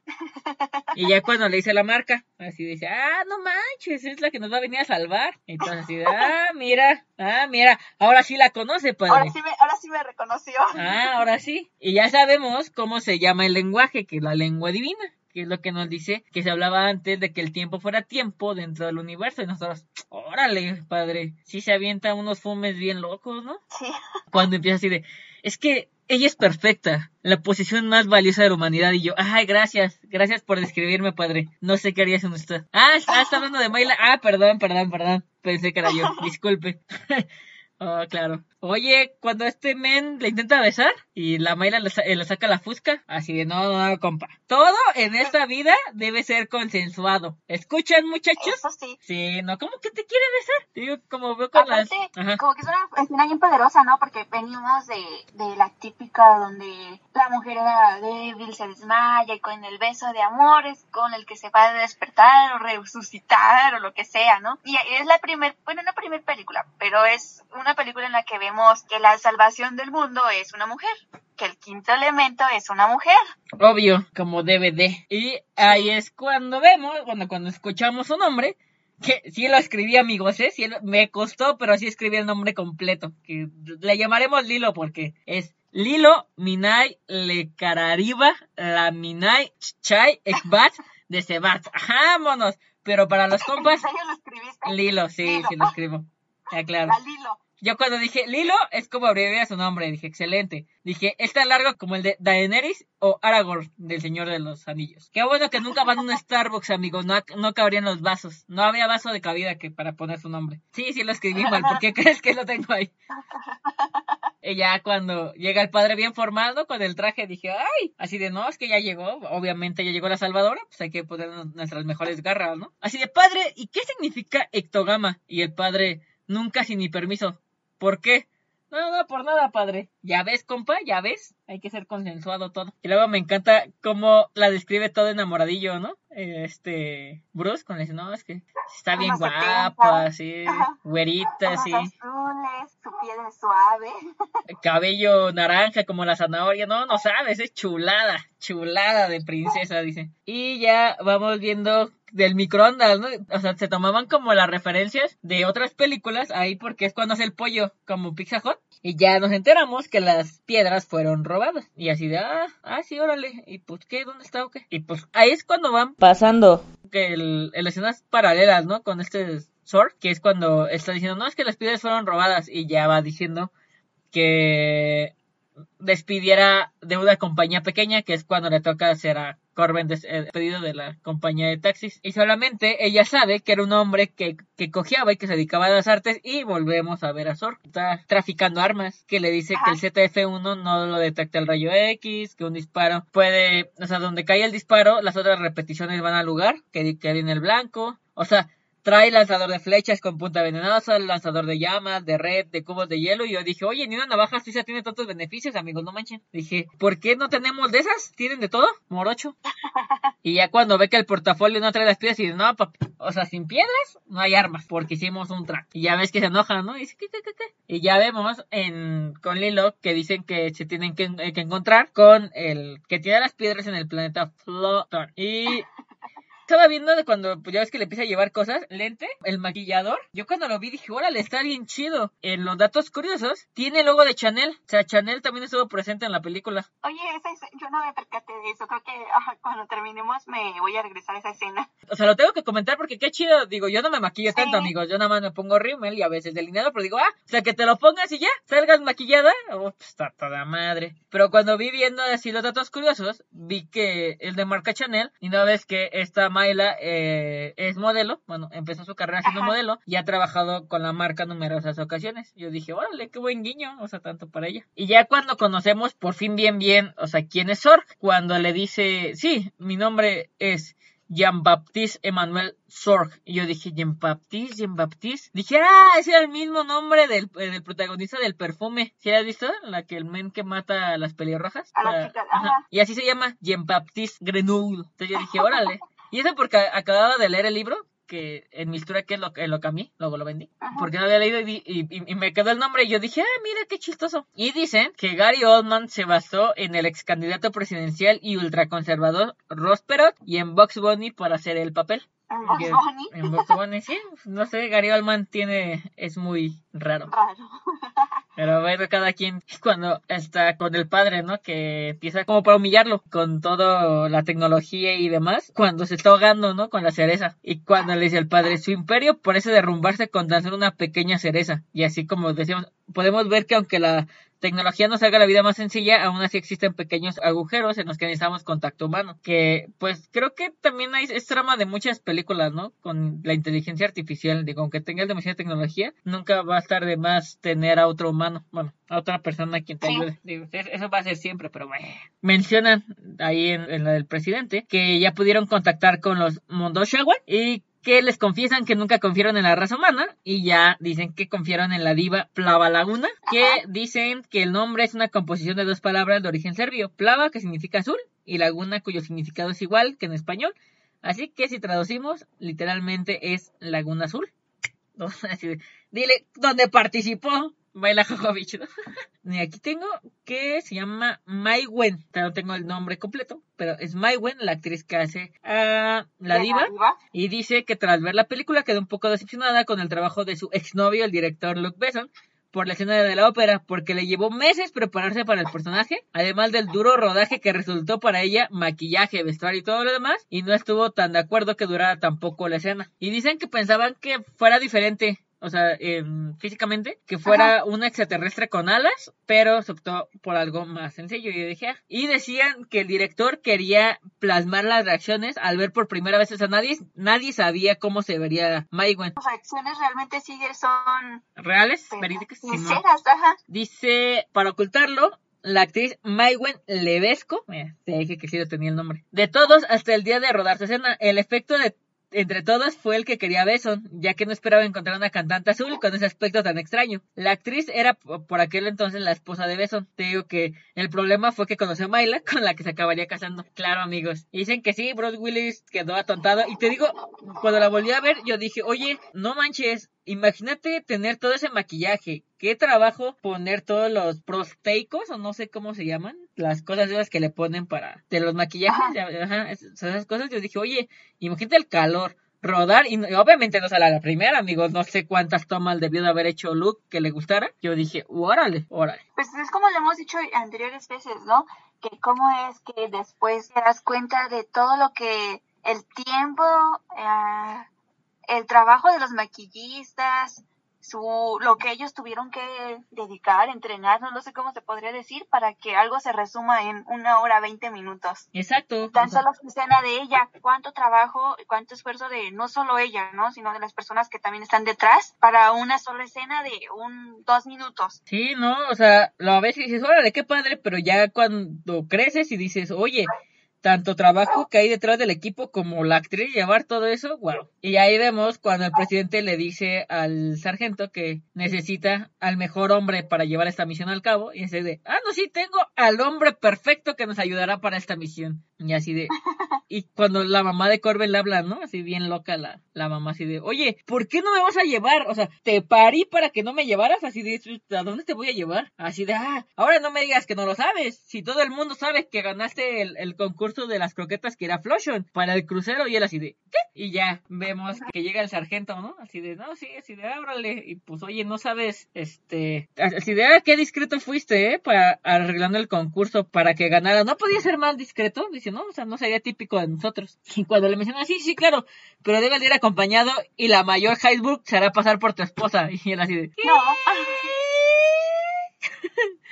Y ya cuando le dice la marca, así dice, ah, no manches, es la que nos va a venir a salvar. Entonces así, de, ah, mira, ah, mira, ahora sí la conoce, padre. Ahora sí me, ahora sí me reconoció. Ah, ahora sí. Y ya sabemos cómo se llama el lenguaje, que es la lengua divina, que es lo que nos dice que se hablaba antes de que el tiempo fuera tiempo dentro del universo. Y nosotros, órale, padre, sí se avienta unos fumes bien locos, ¿no? Sí. Cuando empieza así de, es que ella es perfecta, la posición más valiosa de la humanidad. Y yo, ay, gracias, gracias por describirme, padre. No sé qué haría sin usted. Ah, ah, está hablando de Mayla. Ah, perdón, perdón, perdón. Pensé que era yo. Disculpe. Oh, claro. Oye, cuando este men le intenta besar y la Mayla le, sa- eh, le saca la fusca, así de no, no, no, compa. Todo en esta vida debe ser consensuado. ¿Escuchan, muchachos? Eso sí. Sí, no, ¿cómo que te quiere besar? Digo, como veo con las... Aparte, Ajá. como que es una escena bien poderosa, ¿no? Porque venimos de, de la típica donde la mujer era débil, se desmaya y con el beso de amor es con el que se va a despertar o resucitar o lo que sea, ¿no? Y es la primer, bueno, no primer película, pero es una película en la que vemos que la salvación del mundo es una mujer, que el quinto elemento es una mujer. Obvio, como DVD. Y ahí es cuando vemos, cuando, cuando escuchamos su nombre, que sí lo escribí, amigos, ¿eh? Sí, me costó, pero sí escribí el nombre completo. Que le llamaremos Lilo porque es Lilo Minai Lekarariba La Minai Chai Ekbat de Sebat. ¡Vámonos! Pero para los compas, ¿En serio lo escribiste? Lilo, sí, Lilo. sí lo escribo. Ya, claro. La Lilo. Yo cuando dije Lilo es como abreviar su nombre, dije excelente. Dije, es tan largo como el de Daenerys o Aragorn del Señor de los Anillos. Qué bueno que nunca van a un Starbucks, amigos. No, no cabrían los vasos. No había vaso de cabida que para poner su nombre. Sí, sí lo escribí mal. ¿Por qué crees que lo tengo ahí? Y ya cuando llega el padre bien formado con el traje, dije, ay, así de no, es que ya llegó, obviamente ya llegó la salvadora, pues hay que poner nuestras mejores garras, ¿no? Así de padre, ¿y qué significa ectogama? Y el padre, nunca sin mi permiso. ¿Por qué? No, no, por nada, padre. Ya ves, compa, ya ves. Hay que ser consensuado todo. Y luego me encanta cómo la describe todo enamoradillo, ¿no? Este, Bruce, con dice, no, es que está bien guapa, así, güerita, así. azules, su piel es suave. Cabello naranja como la zanahoria, no, no sabes, es chulada, chulada de princesa, dice. Y ya vamos viendo del microondas, ¿no? O sea, se tomaban como las referencias de otras películas ahí porque es cuando hace el pollo como Pizza Hut y ya nos enteramos que las piedras fueron robadas y así de, ah, ah, sí, órale, y pues, ¿qué? ¿Dónde está o qué? Y pues ahí es cuando van pasando que el, el escenas paralelas, ¿no? Con este Sword, que es cuando está diciendo, no, es que las piedras fueron robadas y ya va diciendo que despidiera de una compañía pequeña, que es cuando le toca hacer a Corbin despedido de la compañía de taxis. Y solamente ella sabe que era un hombre que, que cojeaba y que se dedicaba a las artes. Y volvemos a ver a Zor. Está traficando armas. Que le dice que el ZF-1 no lo detecta el rayo X. Que un disparo puede. O sea, donde cae el disparo, las otras repeticiones van al lugar. Que, que viene el blanco. O sea, Trae lanzador de flechas con punta venenosa, lanzador de llamas, de red, de cubos de hielo. Y yo dije, oye, ni una navaja se tiene tantos beneficios, amigos, no manchen. Dije, ¿por qué no tenemos de esas? ¿Tienen de todo? Morocho. y ya cuando ve que el portafolio no trae las piedras, y dice, no, papi, o sea, sin piedras no hay armas, porque hicimos un track. Y ya ves que se enojan, ¿no? Y dice, ¿qué, qué, qué, qué? Y ya vemos en, con Lilo que dicen que se tienen que, eh, que encontrar con el que tiene las piedras en el planeta Flotor. Y estaba viendo de cuando pues, ya ves que le empieza a llevar cosas, lente, el maquillador. Yo cuando lo vi dije, órale, está bien chido. En los datos curiosos, tiene el logo de Chanel. O sea, Chanel también estuvo presente en la película. Oye, esa yo no me percaté de eso. Creo que cuando terminemos me voy a regresar a esa escena. O sea, lo tengo que comentar porque qué chido. Digo, yo no me maquillo tanto, amigos. Yo nada más me pongo rímel y a veces delineado, pero digo, ah, o sea, que te lo pongas y ya, salgas maquillada. Oh, pues, está toda madre. Pero cuando vi viendo así los datos curiosos, vi que el de marca Chanel, y no ves que esta Mayla eh, es modelo, bueno, empezó su carrera siendo modelo y ha trabajado con la marca numerosas ocasiones. Yo dije, órale, qué buen guiño, o sea, tanto para ella. Y ya cuando conocemos por fin bien bien, o sea, quién es Sorg, cuando le dice, sí, mi nombre es Jean-Baptiste Emmanuel Sorg. Y yo dije, Jean-Baptiste, Jean-Baptiste. Dije, ah, ese era el mismo nombre del, eh, del protagonista del perfume. ¿Sí has visto? La que el men que mata a las pelirrojas. A la chica, Y así se llama Jean-Baptiste Grenoble. Entonces yo dije, órale. Y eso porque acababa de leer el libro, que en mi historia que lo, lo cambié, luego lo vendí, porque no había leído y, y, me quedó el nombre y yo dije, ah, mira qué chistoso. Y dicen que Gary Oldman se basó en el ex candidato presidencial y ultraconservador Ross Perot y en Box Bunny para hacer el papel. ¿En Box Bunny? En Box Bunny, sí. No sé, Gary Oldman tiene, es muy raro. Raro. Pero bueno, cada quien cuando está con el padre, ¿no? Que empieza como para humillarlo con toda la tecnología y demás, cuando se está ahogando, ¿no? Con la cereza. Y cuando le dice al padre, su imperio parece derrumbarse con tan solo una pequeña cereza. Y así como decíamos, podemos ver que aunque la tecnología nos haga la vida más sencilla, aún así existen pequeños agujeros en los que necesitamos contacto humano. Que, pues, creo que también hay, es trama de muchas películas, ¿no? Con la inteligencia artificial, digo, aunque tengas demasiada tecnología, nunca va a estar de más tener a otro humano, bueno, a otra persona quien te ayude. Digo, eso va a ser siempre, pero bueno. Mencionan ahí en, en la del presidente que ya pudieron contactar con los Mondoshawa y que les confiesan que nunca confiaron en la raza humana y ya dicen que confiaron en la diva Plava Laguna, que dicen que el nombre es una composición de dos palabras de origen serbio, Plava que significa azul y Laguna cuyo significado es igual que en español, así que si traducimos literalmente es Laguna Azul. Dile dónde participó Baila Jojovic, ¿no? y aquí tengo que se llama Mai Wen. No tengo el nombre completo, pero es Mai Wen, la actriz que hace a la diva. Y dice que tras ver la película quedó un poco decepcionada con el trabajo de su exnovio, el director Luke Besson, por la escena de la ópera, porque le llevó meses prepararse para el personaje, además del duro rodaje que resultó para ella, maquillaje, vestuario y todo lo demás, y no estuvo tan de acuerdo que durara tampoco la escena. Y dicen que pensaban que fuera diferente, o sea, em, físicamente, que fuera un extraterrestre con alas, pero se optó por algo más sencillo. Y yo dije, ah". y decían que el director quería plasmar las reacciones al ver por primera vez, o sea, nadie, nadie sabía cómo se vería Maigwen. Las reacciones realmente sí son reales, verídicas. Sinceras, ajá. Dice, para ocultarlo, la actriz Maigwen Levesco, mira, te dije que sí lo tenía el nombre, de todos hasta el día de rodar su escena, el efecto de entre todas fue el que quería Besson, ya que no esperaba encontrar una cantante azul con ese aspecto tan extraño. La actriz era por aquel entonces la esposa de Besson. Te digo que el problema fue que conoció a Mayla, con la que se acabaría casando. Claro, amigos. dicen que sí, Bruce Willis quedó atontado. Y te digo, cuando la volví a ver, yo dije, oye, no manches, Imagínate tener todo ese maquillaje. Qué trabajo poner todos los prosteicos o no sé cómo se llaman. Las cosas esas que le ponen para de los maquillajes. Ajá, esas cosas. Yo dije, oye, imagínate el calor. Rodar, y, obviamente no sale la primera, amigos. No sé cuántas tomas debió de haber hecho Luke que le gustara. Yo dije, órale, órale. Pues es como lo hemos dicho anteriores veces, ¿no? Que cómo es que después te das cuenta de todo lo que el tiempo, eh, el trabajo de los maquillistas, su, lo que ellos tuvieron que dedicar, entrenar, no, sé cómo se podría decir, para que algo se resuma en una hora veinte minutos. Exacto. Tan solo la escena de ella, cuánto trabajo, cuánto esfuerzo de no solo ella, ¿no? Sino de las personas que también están detrás para una sola escena de un, dos minutos. Sí, no, o sea, lo a veces dices, órale, qué padre, pero ya cuando creces y dices, oye, tanto trabajo que hay detrás del equipo como la actriz llevar todo eso, wow. Y ahí vemos cuando el presidente le dice al sargento que necesita al mejor hombre para llevar esta misión al cabo y dice de, ah, no, sí, tengo al hombre perfecto que nos ayudará para esta misión. Y así de, y cuando la mamá de Corbin le habla, ¿no? Así bien loca la, la mamá, así de, oye, ¿por qué no me vas a llevar? O sea, te parí para que no me llevaras, así de, ¿a dónde te voy a llevar? Así de, ah, ahora no me digas que no lo sabes, si todo el mundo sabe que ganaste el, el concurso de las croquetas que era Flotion para el crucero y él así de, ¿qué? Y ya vemos que llega el sargento, ¿no? Así de, no, sí, así de, ábrale, y pues, oye, no sabes, este, así de, ah, qué discreto fuiste, ¿eh? Para arreglando el concurso para que ganara, no podía ser más discreto, dice, ¿no? O sea, no sería típico de nosotros. Y cuando le mencionan, sí, sí, claro, pero debe de ir acompañado y la mayor Heidelberg se hará pasar por tu esposa. Y él así de... No.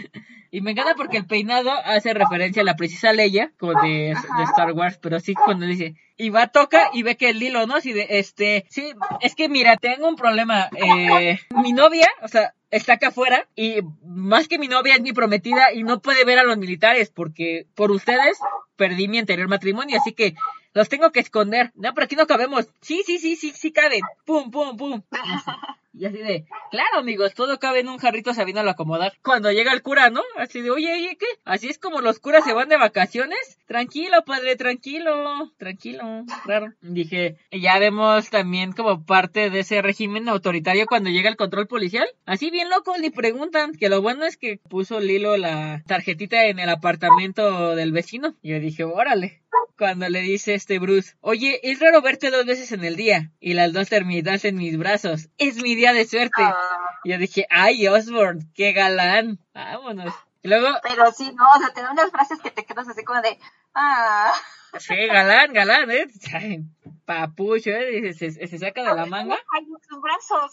Y me encanta porque el peinado hace referencia a la precisa Leia, como de, de, Star Wars, pero sí cuando dice, y va, toca y ve que el hilo, ¿no? Así de, este, sí, es que mira, tengo un problema, eh, mi novia, o sea, está acá afuera y más que mi novia es mi prometida y no puede ver a los militares porque por ustedes perdí mi anterior matrimonio, así que los tengo que esconder. No, pero aquí no cabemos. Sí, sí, sí, sí, sí caben. Pum, pum, pum. Y así de, claro, amigos, todo cabe en un jarrito sabiéndolo acomodar. Cuando llega el cura, ¿no? Así de, oye, oye, ¿qué? Así es como los curas se van de vacaciones. Tranquilo, padre, tranquilo, tranquilo. Claro. Dije, ya vemos también como parte de ese régimen autoritario cuando llega el control policial. Así bien loco, ni preguntan. Que lo bueno es que puso Lilo la tarjetita en el apartamento del vecino. Y yo dije, órale cuando le dice este Bruce, oye, es raro verte dos veces en el día y las dos terminas en mis brazos. Es mi día de suerte. Ah. Y yo dije, ay, Osborne, qué galán. Vámonos. Y luego... Pero sí, no, o sea, te da unas frases que te quedas así como de, ah. Sí, galán, galán, ¿eh? Papucho, ¿eh? Se, se, saca de la manga. sus brazos.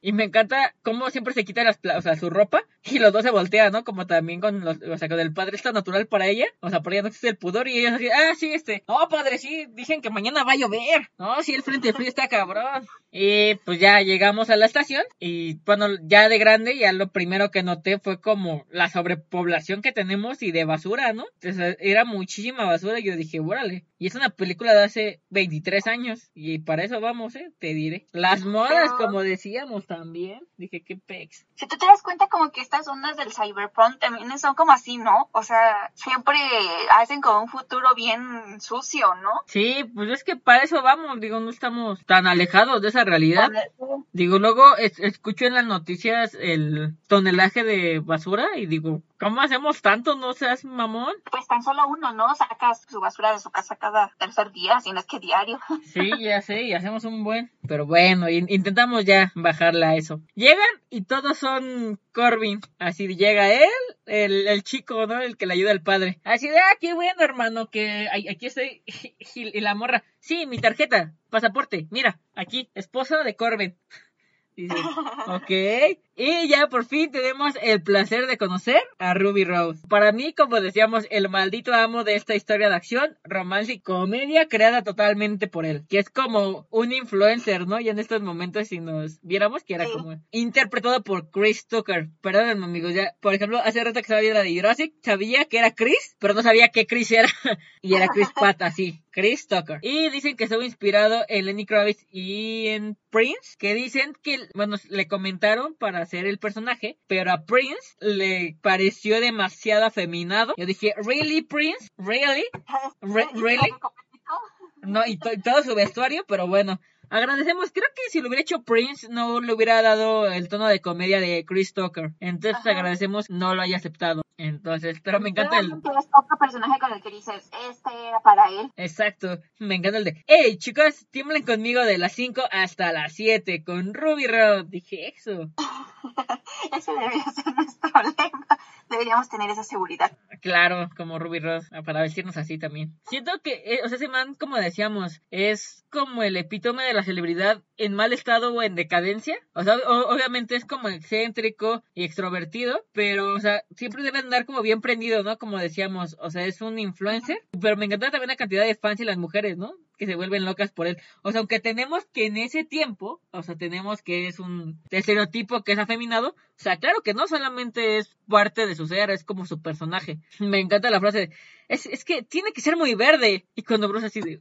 Y me encanta cómo siempre se quita las, o sea, su ropa y los dos se voltean, ¿no? Como también con los, o sea, con el padre está natural para ella. O sea, por ella no existe el pudor y ella dice, ah, sí, este. No, padre, sí, dicen que mañana va a llover. No, sí, el frente frío está cabrón. Y pues ya llegamos a la estación y bueno, ya de grande ya lo primero que noté fue como la sobrepoblación que tenemos y de basura, ¿no? Entonces, era muchísima basura y yo dije, órale. Y es una película de hace 23 años. Y para eso vamos, ¿eh? Te diré. Las modas, como decíamos también. Dije, qué pex. Si tú te das cuenta como que estas ondas del cyberpunk también son como así, ¿no? O sea, siempre hacen como un futuro bien sucio, ¿no? Sí, pues es que para eso vamos. Digo, no estamos tan alejados de esa realidad. Digo, luego escucho en las noticias el tonelaje de basura y digo, ¿Cómo hacemos tanto? No seas mamón. Pues tan solo uno, ¿no? Sacas su basura de su casa cada tercer día, si no es que diario. Sí, ya sé, y hacemos un buen. Pero bueno, intentamos ya bajarla a eso. Llegan y todos son Corbin. Así llega él, el, el chico, ¿no? El que le ayuda al padre. Así de, ah, qué bueno, hermano, que aquí estoy. Y la morra, sí, mi tarjeta, pasaporte, mira, aquí, esposa de Corbin. Dice, ok. Y ya por fin tenemos el placer de conocer a Ruby Rose. Para mí, como decíamos, el maldito amo de esta historia de acción, romance y comedia creada totalmente por él. Que es como un influencer, ¿no? Y en estos momentos, si nos viéramos, que era como interpretado por Chris Tucker. Perdónenme, amigos, ya, por ejemplo, hace rato que estaba viendo la de Jurassic, sabía que era Chris, pero no sabía qué Chris era. y era Chris Pratt, así. Chris Tucker. Y dicen que estuvo inspirado en Lenny Kravitz y en Prince, que dicen que, bueno, le comentaron para hacer el personaje, pero a Prince le pareció demasiado afeminado. Yo dije, ¿really, Prince? ¿Really? ¿Really? No, y, y todo su vestuario, pero bueno, agradecemos. Creo que si lo hubiera hecho Prince, no le hubiera dado el tono de comedia de Chris Tucker. Entonces agradecemos no lo haya aceptado. Entonces, pero me encanta el. Es otro personaje con el que dices, este era para él. Exacto, me encanta el de. Hey, chicos, tiemblen conmigo de las 5 hasta las 7 con Ruby Road. Dije eso. Ese debería ser nuestro lema. Deberíamos tener esa seguridad. Claro, como Ruby Road, para vestirnos así también. Siento que, eh, o sea, ese man, como decíamos, es como el epítome de la celebridad en mal estado o en decadencia. O sea, obviamente es como excéntrico y extrovertido, pero, o sea, siempre debe andar como bien prendido, ¿no? Como decíamos, o sea, es un influencer, pero me encanta también la cantidad de fans y las mujeres, ¿no? Que se vuelven locas por él. O sea, aunque tenemos que en ese tiempo, o sea, tenemos que es un estereotipo que es afeminado, o sea, claro que no solamente es parte de su ser, es como su personaje. Me encanta la frase, es, es que tiene que ser muy verde. Y cuando Bruce así de,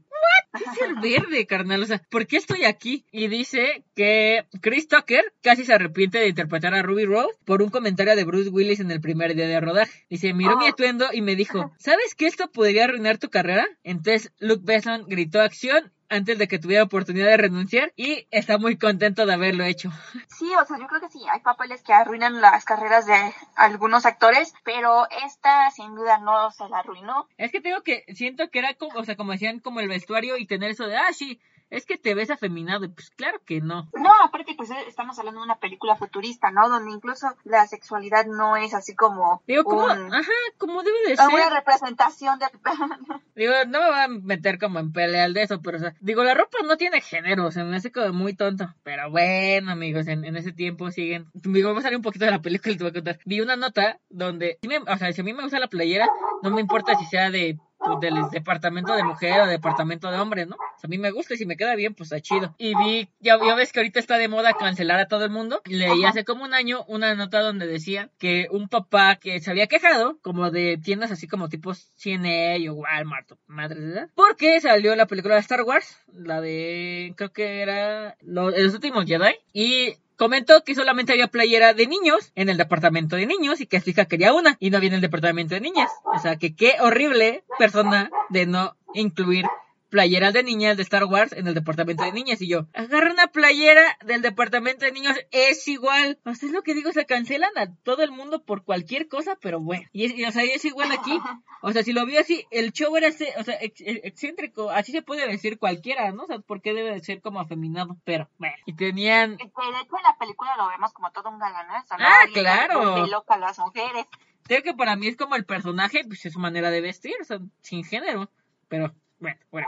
Es el verde, carnal. O sea, ¿por qué estoy aquí? Y dice que Chris Tucker casi se arrepiente de interpretar a Ruby Rose por un comentario de Bruce Willis en el primer día de rodaje. Dice, miró mi atuendo y me dijo, ¿sabes que esto podría arruinar tu carrera? Entonces Luke Besson gritó acción antes de que tuviera oportunidad de renunciar y está muy contento de haberlo hecho. Sí, o sea, yo creo que sí, hay papeles que arruinan las carreras de algunos actores, pero esta sin duda no se la arruinó. Es que tengo que, siento que era como, o sea, como decían, como el vestuario y tener eso de, ah, sí, es que te ves afeminado. Pues claro que no. No, aparte, pues estamos hablando de una película futurista, ¿no? Donde incluso la sexualidad no es así como. Digo, como, ajá, como debe de ser. Una representación de. digo, no me voy a meter como en pelear de eso, pero, o sea, digo, la ropa no tiene género, o sea, me hace como muy tonto. Pero bueno, amigos, en, en ese tiempo siguen. Digo, vamos a salir un poquito de la película y te voy a contar. Vi una nota donde, si me, o sea, si a mí me gusta la playera, no me importa si sea de pues, del departamento de mujer o departamento de hombre, ¿no? a mí me gusta y si me queda bien, pues está chido. Y vi, ya, ya ves que ahorita está de moda cancelar a todo el mundo. Y leí hace como un año una nota donde decía que un papá que se había quejado, como de tiendas así como tipo CNA o Walmart, madre de edad, porque salió la película de Star Wars, la de, creo que era Los últimos Jedi, y comentó que solamente había playera de niños en el departamento de niños y que su hija quería una y no había en el departamento de niñas. O sea, que qué horrible persona de no incluir playeras de niñas de Star Wars en el departamento de niñas. Y yo, agarra una playera del departamento de niños, es igual. O sea, es lo que digo, se cancelan a todo el mundo por cualquier cosa, pero bueno. Y, es, o sea, es igual aquí. O sea, si lo vio así, el show era o sea, excéntrico, así se puede decir cualquiera, ¿no? O sea, ¿por qué debe de ser como afeminado? Pero, bueno. Y tenían... De hecho, en la película lo vemos como todo un galanazo, ¿no? Ah, claro. loca las mujeres. Creo que para mí es como el personaje, pues es su manera de vestir, o sea, sin género. Pero, bueno, bueno.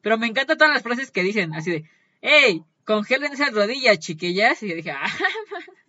Pero me encantan todas las frases que dicen, así de, hey, congelen esas rodillas, chiquillas. Y yo dije, ah,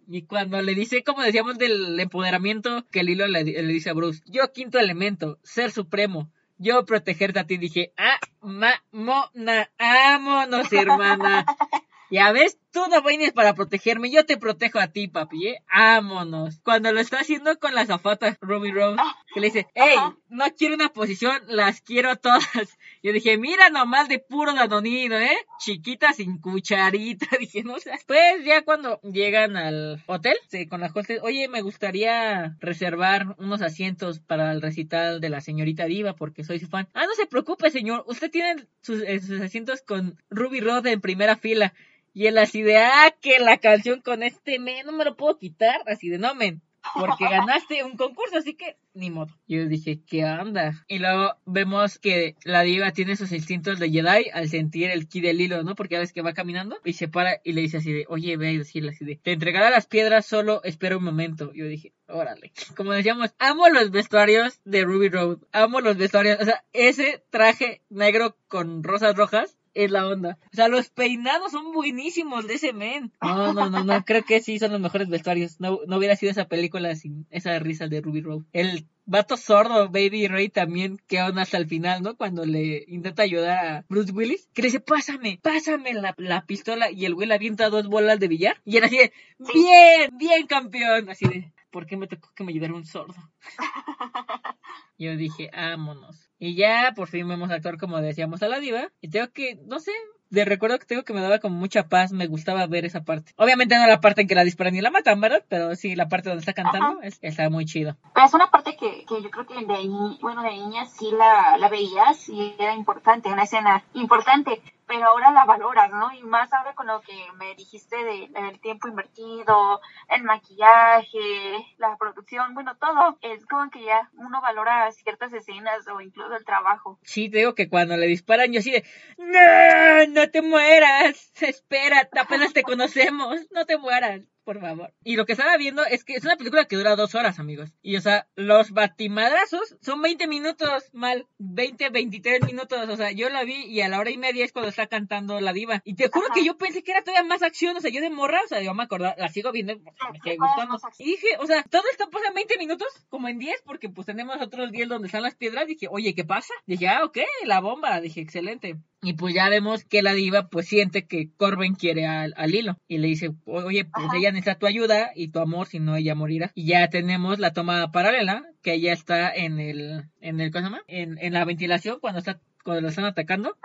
y cuando le dice, como decíamos, del empoderamiento, que Lilo le, le dice a Bruce, yo quinto elemento, ser supremo, yo protegerte a ti, dije, ah, ma, mona, vámonos, hermana. Ya ves, tú no vienes para protegerme, yo te protejo a ti, papi, ¿eh? Vámonos. Cuando lo está haciendo con las zapatas, Ruby Rose, que le dice, hey, no quiero una posición, las quiero todas. Yo dije, mira nomás de puro danonino, ¿eh? Chiquita sin cucharita. Dije, no sé. Pues ya cuando llegan al hotel, sí, con las cosas, oye, me gustaría reservar unos asientos para el recital de la señorita Diva porque soy su fan. Ah, no se preocupe, señor, usted tiene sus, eh, asientos con Ruby Rose en primera fila. Y él así de, ah, que la canción con este men, no me lo puedo quitar, así de, no, men, porque ganaste un concurso, así que ni modo. Yo dije, ¿qué onda? Y luego vemos que la diva tiene sus instintos de Jedi al sentir el ki del hilo, ¿no? Porque a veces que va caminando y se para y le dice así de, oye, ve a decirle así de, te entregará las piedras, solo espera un momento. Yo dije, órale. Como decíamos, amo los vestuarios de Ruby Road, amo los vestuarios, o sea, ese traje negro con rosas rojas es la onda. O sea, los peinados son buenísimos de ese men. No, no, no, no, creo que sí son los mejores vestuarios. No, no hubiera sido esa película sin esa risa de Ruby Road. El vato sordo, Baby Ray, también que onda hasta el final, ¿no? Cuando le intenta ayudar a Bruce Willis, que le dice, pásame, pásame la, la pistola, y el güey le avienta dos bolas de billar, y era así de, bien, bien campeón, así de, ¿por qué me tocó que me ayudara un sordo? Yo dije, vámonos. Y ya por fin vemos actuar como decíamos a la diva. Y tengo que, no sé, de recuerdo que tengo que me daba como mucha paz, me gustaba ver esa parte. Obviamente no la parte en que la disparan y la matan, ¿verdad? Pero sí, la parte donde está cantando es, está muy chido. Pero es una parte que, que yo creo que de, bueno, de niña sí la, la veías y era importante, una escena importante, pero ahora la valoras, ¿no? Y más ahora con lo que me dijiste de, del tiempo invertido, el maquillaje, la producción, bueno, todo, es como que ya uno valora ciertas escenas o incluso el trabajo. Sí, te digo que cuando le disparan yo así de, no, no te mueras, espera, apenas te conocemos, no te mueras. Por favor. Y lo que estaba viendo es que es una película que dura dos horas, amigos. Y, o sea, los batimadrazos son 20 minutos, mal. 20, 23 minutos. O sea, yo la vi y a la hora y media es cuando está cantando la diva. Y te juro Ajá. que yo pensé que era todavía más acción. O sea, yo de morra, o sea, yo me acordaba, la sigo viendo, porque me sigue gustando. Y dije, o sea, todo esto pasa en 20 minutos, como en 10, porque pues tenemos otros 10 donde están las piedras. Dije, oye, ¿qué pasa? Dije, ah, ok, la bomba. Dije, excelente. Y pues ya vemos que la diva pues siente que Corben quiere al, al hilo. Y le dice, oye, pues Ajá. ella necesita tu ayuda y tu amor, si no ella morirá. Y ya tenemos la toma paralela, que ella está en el, en el, ¿cómo se llama? En, en la ventilación cuando está, cuando lo están atacando.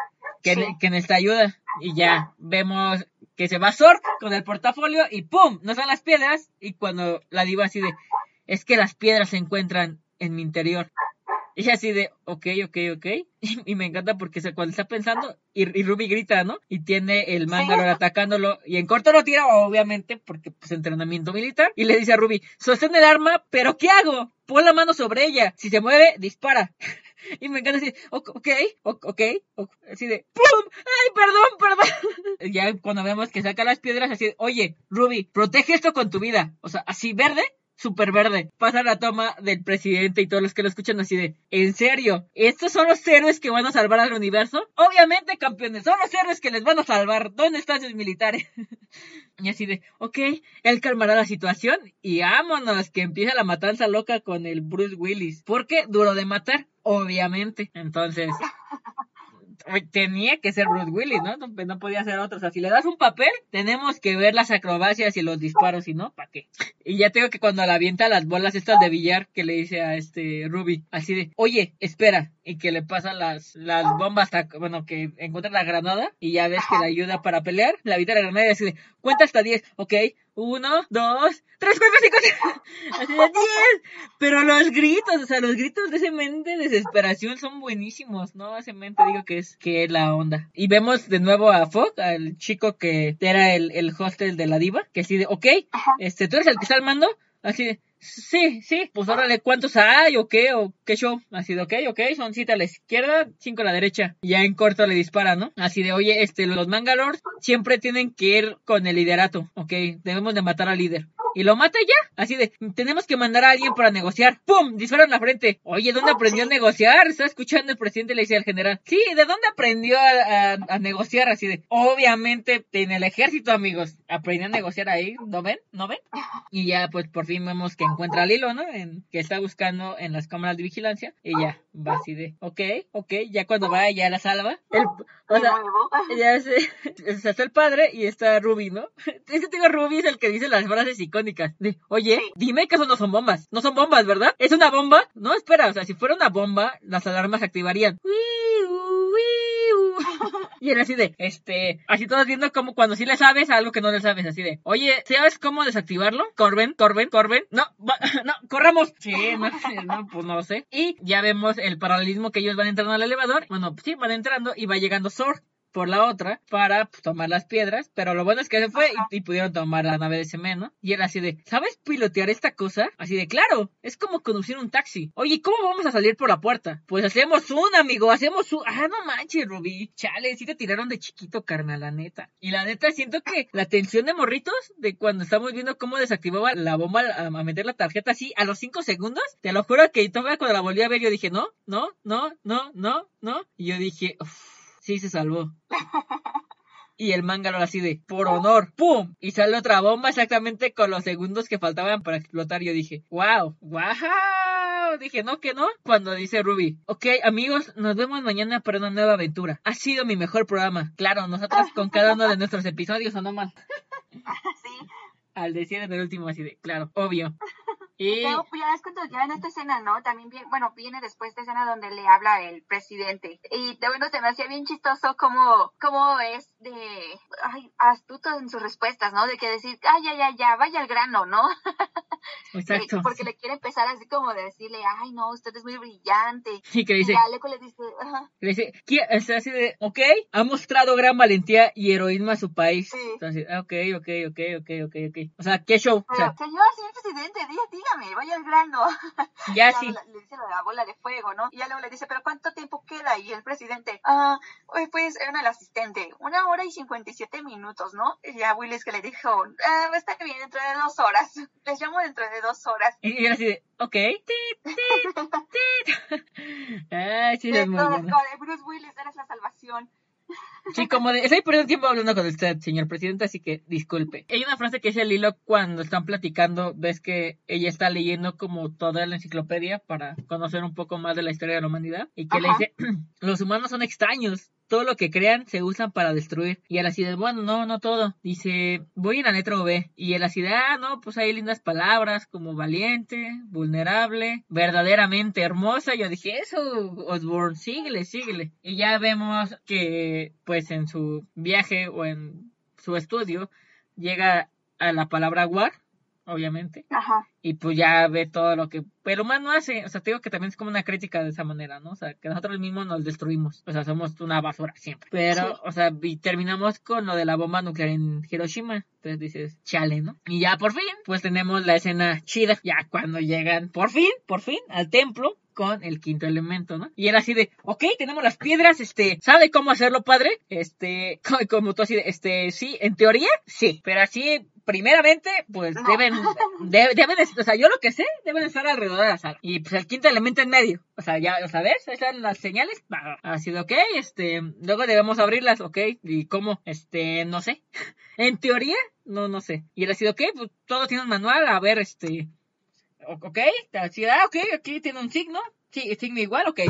Que, Sí. que necesita ayuda. Y ya vemos que se va Zork con el portafolio y ¡pum! No están las piedras. Y cuando la diva así de, es que las piedras se encuentran en mi interior. Y así de, ok, ok, ok. Y, y me encanta porque se, cuando está pensando, y, y Ruby grita, ¿no? Y tiene el Mangalore atacándolo. Y en corto lo tira, obviamente, porque pues entrenamiento militar. Y le dice a Ruby, sostén el arma, pero ¿qué hago? Pon la mano sobre ella. Si se mueve, dispara. Y me encanta así, "O- ok, ok, o- así de, ¡pum! ¡Ay, perdón, perdón! ya cuando vemos que saca las piedras, así de, oye, Ruby, protege esto con tu vida. O sea, así verde, súper verde. Pasa la toma del presidente y todos los que lo escuchan así de, ¿en serio? ¿Estos son los héroes que van a salvar al universo? Obviamente, campeones, son los héroes que les van a salvar. ¿Dónde están sus militares? y así de, ok, él calmará la situación y vámonos, que empieza la matanza loca con el Bruce Willis. Porque duro de matar, obviamente. Entonces, tenía que ser Bruce Willis, ¿no? ¿no? No podía ser otro. O sea, si le das un papel, tenemos que ver las acrobacias y los disparos, y no, ¿para qué? Y ya tengo que cuando la avienta las bolas estas de billar que le dice a este Ruby, así de, oye, espera, y que le pasa las, las bombas, hasta, bueno, que encuentra la granada, y ya ves que le ayuda para pelear, le avienta la granada y así de, cuenta hasta 10, ok, uno, dos, tres, cuatro, cinco, seis, así de 10. Pero los gritos, o sea, los gritos de ese men de desesperación son buenísimos, ¿no? Ese men te digo que es, que es la onda. Y vemos de nuevo a Fogg, al chico que era el, el hostel de la diva, que así de, ok, Ajá. este, tú eres el que está al mando, así de, sí, sí, pues órale, ¿cuántos hay o qué? ¿O qué show? Así de, ok, ok, son siete a la izquierda, cinco a la derecha. Y ya en corto le dispara, ¿no? Así de, oye, este, los Mangalores siempre tienen que ir con el liderato, ok, debemos de matar al líder. Y lo mata ya, así de, tenemos que mandar a alguien para negociar. ¡Pum! Dispara en la frente. Oye, ¿dónde aprendió a negociar? Está escuchando el presidente le dice al general. Sí, ¿de dónde aprendió a negociar? Así de, obviamente en el ejército, amigos. Aprendió a negociar ahí, ¿no ven? ¿No ven? Y ya, pues por fin vemos que encuentra al hilo, ¿no? En, que está buscando en las cámaras de vigilancia. Y ya, va así de, ok, ok, ya cuando va, ya la salva. El, o sea, ya sea, está el padre y está Ruby, ¿no? Ese tengo Ruby es el que dice las frases icónicas de, oye, dime que eso no son bombas. No son bombas, ¿verdad? ¿Es una bomba? No, espera, o sea, si fuera una bomba, las alarmas se activarían. Y era así de, este, así todos viendo como cuando sí le sabes algo que no le sabes, así de, oye, ¿sabes cómo desactivarlo? Corben, Corben, Corben. No, no, corramos. Sí, no, no, pues no sé. Y ya vemos el paralelismo que ellos van entrando al elevador. Bueno, sí, van entrando y va llegando Sword por la otra para pues, tomar las piedras, pero lo bueno es que se fue y, y pudieron tomar la nave de Semen, ¿no? Y era así de, ¿sabes pilotear esta cosa? Así de, claro, es como conducir un taxi. Oye, ¿cómo vamos a salir por la puerta? Pues hacemos un, amigo, hacemos un... Ah, no manches, Ruby. Chale, sí te tiraron de chiquito, carnal, la neta. Y la neta, siento que la tensión de morritos de cuando estamos viendo cómo desactivaba la bomba a, a meter la tarjeta así a los 5 segundos, te lo juro que todavía cuando la volví a ver yo dije, no, no, no, no, no, no. Y yo dije, uff sí se salvó. Y el Mangalore así de, por honor, ¡pum! Y sale otra bomba exactamente con los segundos que faltaban para explotar. Yo dije, wow, wow. Dije, no, que no. Cuando dice Ruby, ok, amigos, nos vemos mañana para una nueva aventura. Ha sido mi mejor programa. Claro, nosotros con cada uno de nuestros episodios, ¿o no más? Sí. Al decir en el último así de, claro, obvio. Y pues, ya es cuando ya en esta escena, ¿no? También viene, bueno, viene después esta escena donde le habla el presidente. Y de bueno, se me hacía bien chistoso como, como es de, ay, astuto en sus respuestas, ¿no? De que decir, ay, ya, ya, ya, vaya al grano, ¿no? exacto. Porque le quiere empezar así como de decirle, ay, no, usted es muy brillante. Y que dice, le dice, ajá, le dice. O sea, así de, ok, ha mostrado gran valentía y heroísmo a su país. Sí. Entonces, ok, ok, ok, ok, ok, ok. O sea, ¿qué show? O pero, sea, señor, señor presidente, diga, dígame, vaya grano. ya sí. la- le dice la bola de fuego, ¿no? Y ya luego le dice, ¿pero cuánto tiempo queda? Y el presidente, ah, pues era el asistente, una hora y 57 minutos, ¿no? Y ya Willis que le dijo, ah, está bien, dentro de dos horas. Les llamo dentro de dos horas. Y, y era así de, ok, tit, tit, tit. Ay, sí, Y es muy bueno. Bruce Willis, eres la salvación. Sí, como de, estoy perdiendo tiempo hablando con usted, señor presidente, así que disculpe. Hay una frase que dice Lilo cuando están platicando, ves que ella está leyendo como toda la enciclopedia para conocer un poco más de la historia de la humanidad y que le dice, los humanos son extraños. Todo lo que crean se usan para destruir. Y él así de, bueno, no, no todo. Dice, voy en la letra V. Y él así de, ah, no, pues hay lindas palabras como valiente, vulnerable, verdaderamente hermosa. Yo dije, eso, Osborne, síguele, síguele. Y ya vemos que, pues en su viaje o en su estudio, llega a la palabra war, obviamente. Ajá. Y pues ya ve todo lo que el humano hace. O sea, te digo que también es como una crítica de esa manera, ¿no? O sea, que nosotros mismos nos destruimos. O sea, somos una basura siempre. Pero, Sí. o sea, y terminamos con lo de la bomba nuclear en Hiroshima. Entonces dices, chale, ¿no? Y ya por fin, pues tenemos la escena chida. Ya cuando llegan, por fin, por fin, al templo con el quinto elemento, ¿no? Y era así de, ok, tenemos las piedras, este, ¿sabe cómo hacerlo, padre? Este, co- como tú así de, este, sí, en teoría, sí, pero así, primeramente, pues No. deben, de- deben, de- o sea, yo lo que sé, deben estar alrededor de la sala. Y pues el quinto elemento en medio, o sea, ya, o sea, ¿ves? Esas son las señales, Va, así de, ok, este, luego debemos abrirlas, ok, ¿y cómo? Este, no sé. En teoría, no, no sé. Y él ha sido, ok, pues todo tiene un manual, a ver, este, ok, así, ah, ok, aquí tiene un signo, sí, signo igual, ok.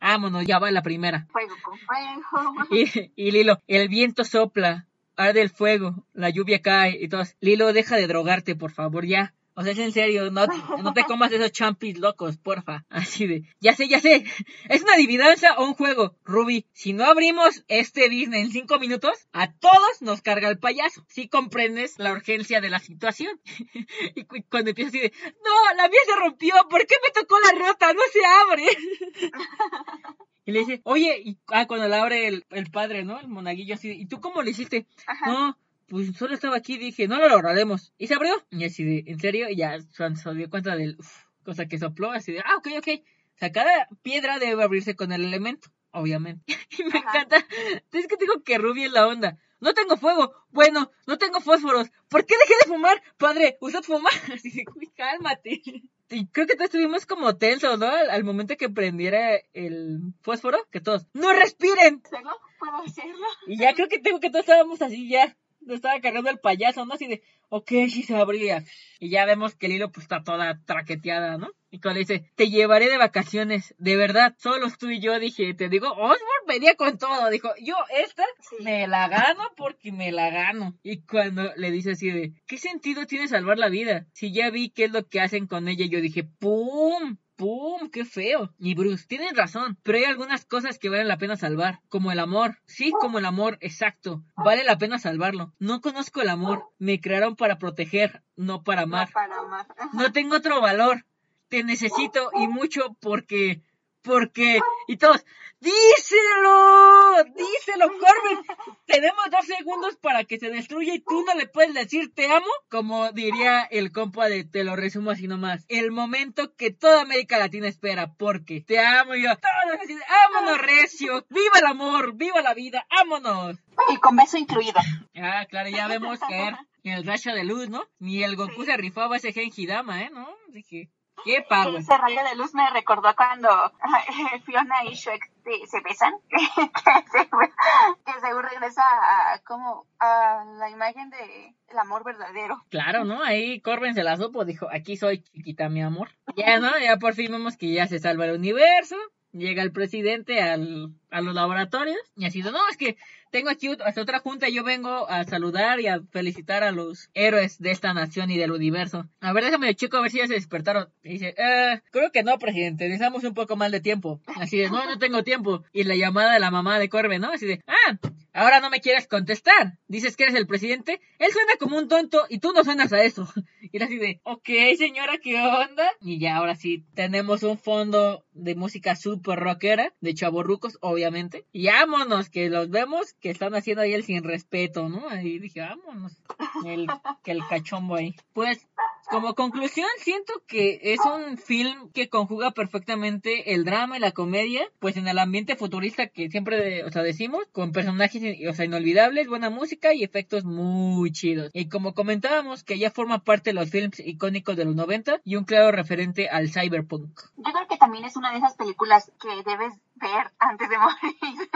Vámonos, ya va la primera. Fuego con fuego. Y, y Lilo, el viento sopla, arde el fuego, la lluvia cae y todos. Lilo, deja de drogarte, por favor, ya. O sea, es en serio, no, no te comas esos champis locos, porfa. Así de, ya sé, ya sé. ¿Es una adivinanza o un juego? Ruby, si no abrimos este Disney en cinco minutos, a todos nos carga el payaso. Si comprendes la urgencia de la situación. y cu- cuando empieza así de, no, la mía se rompió, ¿por qué me tocó la rota? No se abre. Y le dice, oye, y ah, cuando la abre el, el padre, ¿no? El monaguillo así, ¿y tú cómo le hiciste? Ajá. No, pues solo estaba aquí, dije, no lo lograremos. Y se abrió. Y así de, ¿en serio? Y ya se dio cuenta del uf, cosa que sopló, así de, ah, ok, ok. O sea, cada piedra debe abrirse con el elemento, obviamente. Y me Ajá. encanta. Es que digo que Ruby es la onda. No tengo fuego. Bueno, no tengo fósforos. ¿Por qué dejé de fumar? Padre, ¿usted fuma? Así de, uy, cálmate. Y creo que todos estuvimos como tensos, ¿no? Al, al momento que prendiera el fósforo, que todos, ¡no respiren! ¿Puedo hacerlo? Y ya creo que tengo que todos estábamos así ya. Estaba cargando el payaso, ¿no? Así de, ok, sí se abría. Y ya vemos que Lilo pues está toda traqueteada, ¿no? Y cuando dice, te llevaré de vacaciones, de verdad, solos tú y yo, dije, te digo, Osborne venía con todo, dijo, yo esta Sí. me la gano porque me la gano. Y cuando le dice así de, ¿qué sentido tiene salvar la vida? Si ya vi qué es lo que hacen con ella, yo dije, ¡pum! ¡Pum! ¡Qué feo! Y Bruce, tienes razón, pero hay algunas cosas que valen la pena salvar, como el amor. Sí, como el amor, exacto. Vale la pena salvarlo. No conozco el amor. Me crearon para proteger, no para No amar. para amar. No tengo otro valor. Te necesito y mucho porque... Porque... Y todos... ¡Díselo! ¡Díselo, Corbin! Tenemos dos segundos para que se destruya y tú no le puedes decir te amo. Como diría el compa de te lo resumo así nomás. El momento que toda América Latina espera. Porque te amo y yo. Todos así ¡Vámonos, recio! ¡Viva el amor! ¡Viva la vida! ¡Vámonos! Y con beso incluido. Ah, claro, ya vemos caer en el rayo de luz, ¿no? Ni el Goku se rifaba ese Genji Dama, ¿eh? ¿No? Dije, qué power. Ese rayo de luz me recordó cuando Fiona y Shrek se besan, que según regresa a, como a la imagen de el amor verdadero. Claro, ¿no? Ahí Corbin se la supo, dijo, aquí soy chiquita, mi amor. Ya, ¿no? Ya por fin vemos que ya se salva el universo, llega el presidente al, a los laboratorios y así, no, es que tengo aquí hasta otra junta y yo vengo a saludar y a felicitar a los héroes de esta nación y del universo. A ver, déjame chico a ver si ya se despertaron. Y dice, eh, creo que no, presidente, necesitamos un poco más de tiempo. Así de, no, no tengo tiempo. Y la llamada de la mamá de Corbe, ¿no? Así de, ah, ahora no me quieres contestar. Dices que eres el presidente. Él suena como un tonto y tú no suenas a eso. Y era así de, ok, señora, ¿qué onda? Y ya ahora sí, tenemos un fondo de música super rockera, de chaborrucos, obviamente. Y vámonos, que los vemos que están haciendo ahí el sin respeto, ¿no? Ahí dije, vámonos, el, que el cachombo ahí. Pues como conclusión, siento que es un film que conjuga perfectamente el drama y la comedia, pues en el ambiente futurista que siempre, o sea, decimos, con personajes, o sea, inolvidables, buena música y efectos muy chidos. Y como comentábamos, que ya forma parte de los films icónicos de los 90 y un claro referente al cyberpunk. Yo creo que también es una de esas películas que debes ver antes de morir.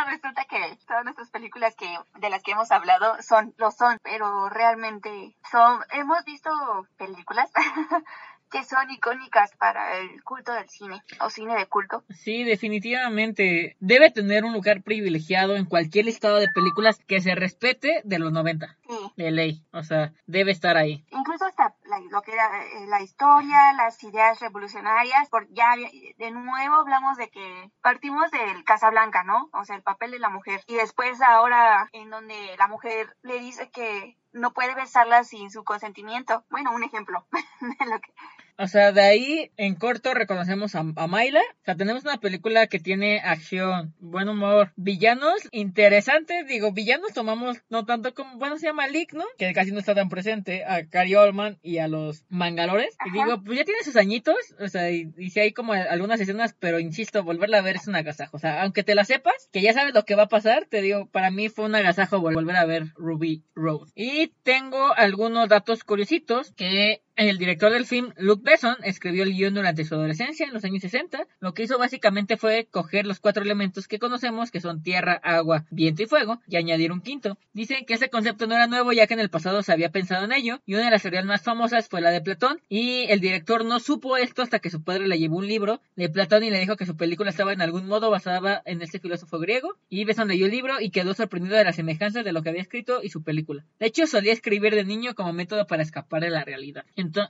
Ahora resulta que todas nuestras películas que de las que hemos hablado son lo son, pero realmente son hemos visto películas que son icónicas para el culto del cine o cine de culto. Sí, definitivamente debe tener un lugar privilegiado en cualquier listado de películas que se respete de los 90. Sí. De ley, o sea, debe estar ahí. Incluso hasta lo que era eh, la historia, las ideas revolucionarias, por ya de nuevo hablamos de que partimos del Casablanca, ¿no? O sea, el papel de la mujer. Y después ahora en donde la mujer le dice que no puede besarla sin su consentimiento. Bueno, un ejemplo de lo que o sea, de ahí en corto reconocemos a, a Mayla. O sea, tenemos una película que tiene acción, buen humor, villanos interesantes. Digo, villanos tomamos no tanto como, bueno, se llama Lick, ¿no? Que casi no está tan presente, a Cary Oldman y a los Mangalores. Y digo, pues ya tiene sus añitos, o sea, y, si hay como algunas escenas, pero insisto, volverla a ver es un agasajo. O sea, aunque te la sepas, que ya sabes lo que va a pasar, te digo, para mí fue un agasajo volver a ver Ruby Road. Y tengo algunos datos curiositos que el director del film, Luke Besson, escribió el guion durante su adolescencia, en los años 60. Lo que hizo básicamente fue coger los cuatro elementos que conocemos, que son tierra, agua, viento y fuego, y añadir un quinto. Dicen que ese concepto no era nuevo, ya que en el pasado se había pensado en ello, y una de las teorías más famosas fue la de Platón, y el director no supo esto hasta que su padre le llevó un libro de Platón y le dijo que su película estaba en algún modo basada en este filósofo griego, y Besson leyó el libro y quedó sorprendido de las semejanzas de lo que había escrito y su película. De hecho, solía escribir de niño como método para escapar de la realidad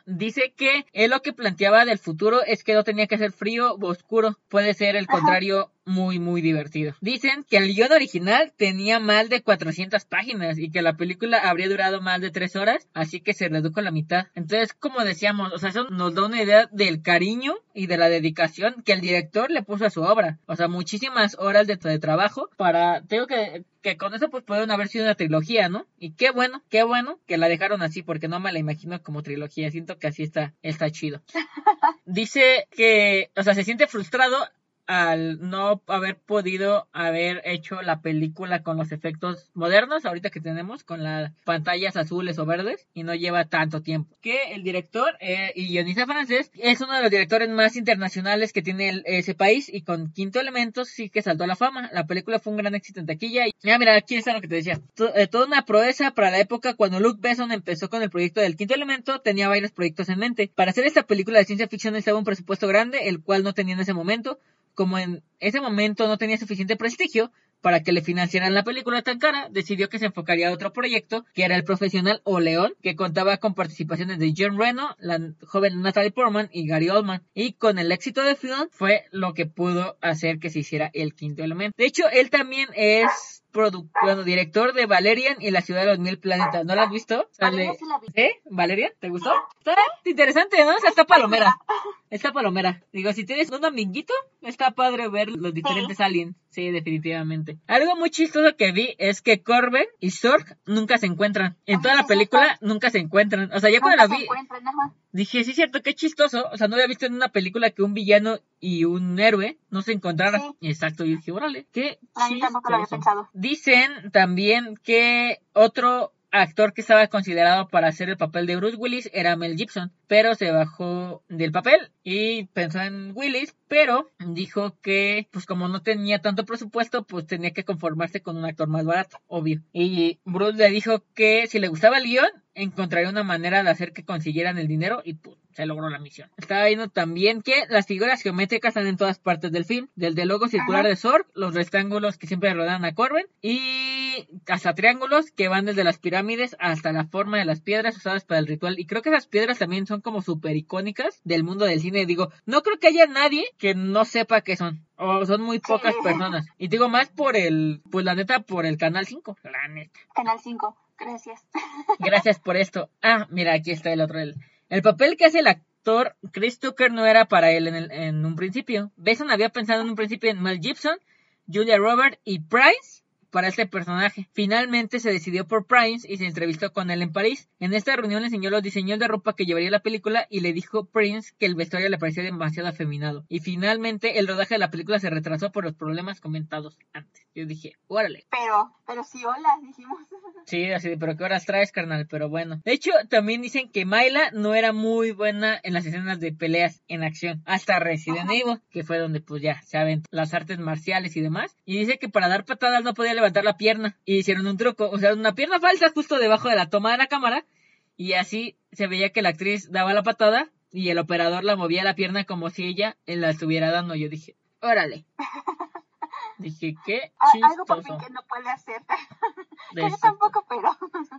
dice que él lo que planteaba del futuro es que no tenía que ser frío o oscuro, puede ser el contrario muy, muy divertido. Dicen que el guion original tenía más de 400 páginas y que la película habría durado más de 3 horas, así que se redujo a la mitad. Entonces, como decíamos, o sea, eso nos da una idea del cariño y de la dedicación que el director le puso a su obra. O sea, muchísimas horas de, de trabajo para, tengo que, que con eso pues pueden haber sido una trilogía, ¿no? Y qué bueno, qué bueno que la dejaron así porque no me la imagino como trilogía, siento que así está, está chido. Dice que, o sea, se siente frustrado al no haber podido haber hecho la película con los efectos modernos ahorita que tenemos con las pantallas azules o verdes y no lleva tanto tiempo. Que el director eh, y guionista francés es uno de los directores más internacionales que tiene ese país y con Quinto Elemento sí que saltó a la fama. La película fue un gran éxito en taquilla y ya mira aquí está lo que te decía. Eh, toda una proeza para la época cuando Luke Besson empezó con el proyecto del Quinto Elemento tenía varios proyectos en mente. Para hacer esta película de ciencia ficción necesitaba un presupuesto grande el cual no tenía en ese momento como en ese momento no tenía suficiente prestigio para que le financiaran la película tan cara, decidió que se enfocaría a otro proyecto, que era el profesional O León, que contaba con participaciones de John Reno, la joven Natalie Portman y Gary Oldman. Y con el éxito del film fue lo que pudo hacer que se hiciera el quinto elemento. De hecho, él también es bueno, director de Valerian y la ciudad de los mil planetas. ¿No la has visto? ¿Eh? ¿Valerian? ¿Te gustó? Está interesante, ¿no? O sea, está palomera. Está palomera. Digo, si tienes un amiguito, está padre ver los diferentes aliens. Sí, definitivamente. Algo muy chistoso que vi es que Corben y Zorg nunca se encuentran. En toda la película nunca se encuentran. O sea, ya cuando la vi, dije, sí, cierto, qué chistoso. O sea, no había visto en una película que un villano y un héroe no se encontraran. Exacto, y dije, órale, qué tampoco lo había pensado. Dicen también que otro actor que estaba considerado para hacer el papel de Bruce Willis era Mel Gibson, pero se bajó del papel y pensó en Willis, pero dijo que pues como no tenía tanto presupuesto, pues tenía que conformarse con un actor más barato, obvio. Y Bruce le dijo que si le gustaba el guion, encontraría una manera de hacer que consiguieran el dinero y pues se logró la misión. Estaba viendo también que las figuras geométricas están en todas partes del film, desde el logo circular de Zorg, los rectángulos que siempre rodean a Corbin y hasta triángulos que van desde las pirámides hasta la forma de las piedras usadas para el ritual. Y creo que esas piedras también son como súper icónicas del mundo del cine. Digo, no creo que haya nadie que no sepa qué son. O son muy pocas personas. Y digo más por el, pues la neta, por el Canal 5. La neta. Canal 5. Gracias. Gracias por esto. Ah, mira, aquí está el otro. El, el papel que hace el actor Chris Tucker no era para él en, el, en un principio. Besson había pensado en un principio en Mel Gibson, Julia Roberts y Price para este personaje. Finalmente se decidió por Prince y se entrevistó con él en París. En esta reunión le enseñó los diseños de ropa que llevaría la película y le dijo Prince que el vestuario le parecía demasiado afeminado. Y finalmente el rodaje de la película se retrasó por los problemas comentados antes. Yo dije, órale. Pero, pero sí, hola, dijimos. Sí, así, pero ¿qué horas traes, carnal? Pero bueno. De hecho, también dicen que Myla no era muy buena en las escenas de peleas en acción. Hasta Resident Evil, que fue donde pues ya saben las artes marciales y demás. Y dice que para dar patadas no podía levantar la pierna. Y hicieron un truco, o sea, una pierna falsa justo debajo de la toma de la cámara. Y así se veía que la actriz daba la patada y el operador la movía la pierna como si ella la estuviera dando. Yo dije, órale. Dije, qué Algo por fin que no puede hacer. Yo tampoco, pero...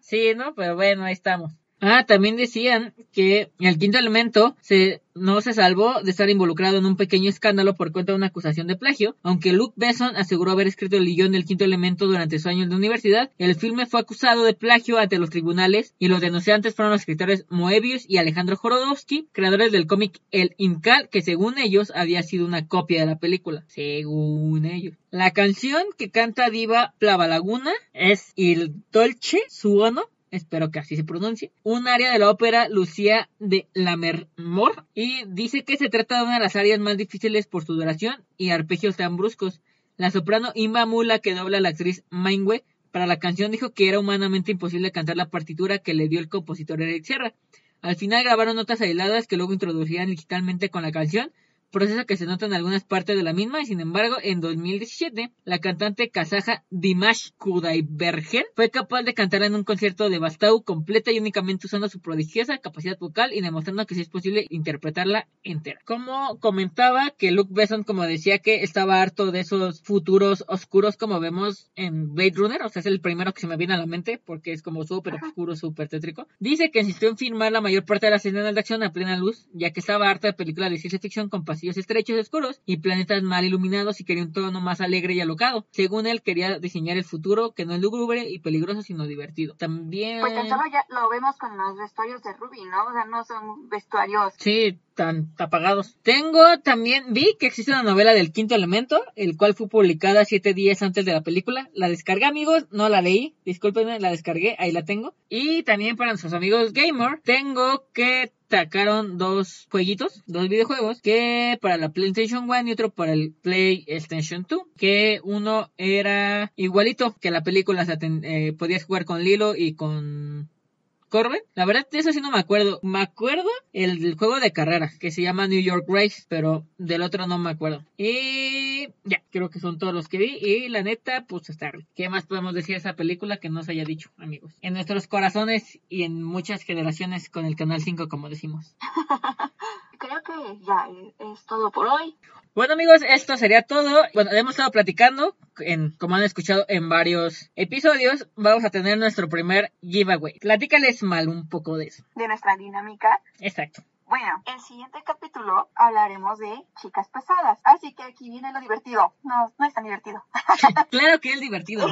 Sí, ¿no? Pero bueno, ahí estamos. Ah, también decían que el quinto elemento se, no se salvó de estar involucrado en un pequeño escándalo por cuenta de una acusación de plagio. Aunque Luke Besson aseguró haber escrito el guion del quinto elemento durante su año de universidad, el filme fue acusado de plagio ante los tribunales y los denunciantes fueron los escritores Moebius y Alejandro Jorodowski, creadores del cómic El Incal, que según ellos había sido una copia de la película. Según ellos. La canción que canta Diva Plava Laguna es Il Dolce Suono espero que así se pronuncie, un área de la ópera Lucía de Lammermoor y dice que se trata de una de las áreas más difíciles por su duración y arpegios tan bruscos. La soprano Imba Mula que dobla a la actriz Mainwe para la canción dijo que era humanamente imposible cantar la partitura que le dio el compositor Eric Sierra. Al final grabaron notas aisladas que luego introducían digitalmente con la canción, proceso que se nota en algunas partes de la misma y sin embargo en 2017 la cantante kazaja Dimash Kudaibergen fue capaz de cantar en un concierto de Bastau completa y únicamente usando su prodigiosa capacidad vocal y demostrando que sí es posible interpretarla entera. Como comentaba que Luke Besson como decía que estaba harto de esos futuros oscuros como vemos en Blade Runner, o sea es el primero que se me viene a la mente porque es como súper oscuro, súper tétrico. Dice que insistió en filmar la mayor parte de las escenas de acción a plena luz ya que estaba harta de películas de ciencia ficción con estrechos y oscuros y planetas mal iluminados y quería un tono más alegre y alocado. Según él, quería diseñar el futuro que no es lúgubre y peligroso, sino divertido. También... Pues tan solo ya lo vemos con los vestuarios de Ruby, ¿no? O sea, no son vestuarios... Sí, tan apagados. Tengo también, vi que existe una novela del quinto elemento, el cual fue publicada siete días antes de la película. La descargué, amigos, no la leí, discúlpenme, la descargué, ahí la tengo. Y también para nuestros amigos gamer, tengo que sacaron dos jueguitos, dos videojuegos, que para la PlayStation 1 y otro para el PlayStation 2, que uno era igualito que la película, eh, podías jugar con Lilo y con Corbin. La verdad, de eso sí no me acuerdo. Me acuerdo el, juego de carrera que se llama New York Race, pero del otro no me acuerdo. Y ya, creo que son todos los que vi. Y la neta, pues está ¿Qué más podemos decir de esa película que no se haya dicho, amigos? En nuestros corazones y en muchas generaciones con el Canal 5, como decimos. creo que ya es todo por hoy. Bueno amigos, esto sería todo. Bueno, hemos estado platicando, en, como han escuchado en varios episodios, vamos a tener nuestro primer giveaway. Platícales mal un poco de eso. De nuestra dinámica. Exacto. Bueno, el siguiente capítulo hablaremos de chicas pesadas. Así que aquí viene lo divertido. No, no es tan divertido. claro que es divertido.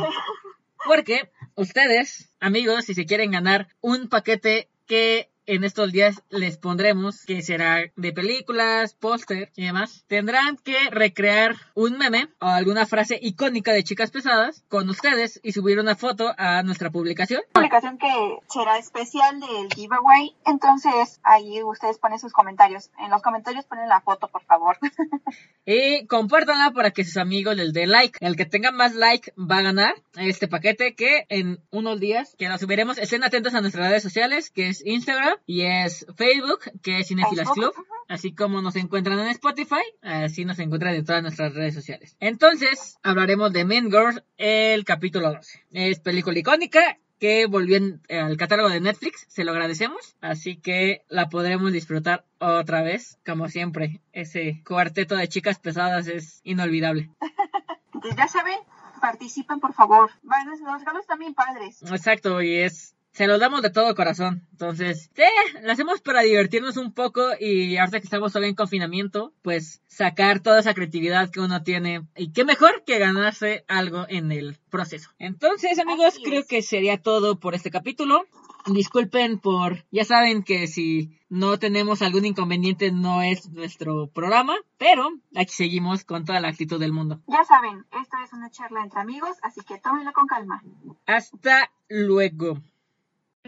Porque ustedes, amigos, si se quieren ganar un paquete que en estos días les pondremos que será de películas, póster y demás. Tendrán que recrear un meme o alguna frase icónica de chicas pesadas con ustedes y subir una foto a nuestra publicación. Publicación que será especial del giveaway. Entonces ahí ustedes ponen sus comentarios. En los comentarios ponen la foto, por favor. y compártanla para que sus amigos les den like. El que tenga más like va a ganar este paquete que en unos días que lo subiremos. Estén atentos a nuestras redes sociales, que es Instagram y es Facebook, que es Cinefilas Club. Así como nos encuentran en Spotify, así nos encuentran en todas nuestras redes sociales. Entonces, hablaremos de Men Girl, el capítulo 12. Es película icónica que volvió al catálogo de Netflix, se lo agradecemos, así que la podremos disfrutar otra vez, como siempre. Ese cuarteto de chicas pesadas es inolvidable. ya saben, participen por favor. los regalos también padres. Exacto, y es se los damos de todo corazón. Entonces, sí, lo hacemos para divertirnos un poco y ahora que estamos todavía en confinamiento, pues sacar toda esa creatividad que uno tiene. Y qué mejor que ganarse algo en el proceso. Entonces, amigos, creo que sería todo por este capítulo. Disculpen por, ya saben que si no tenemos algún inconveniente no es nuestro programa, pero aquí seguimos con toda la actitud del mundo. Ya saben, esto es una charla entre amigos, así que tómenlo con calma. Hasta luego.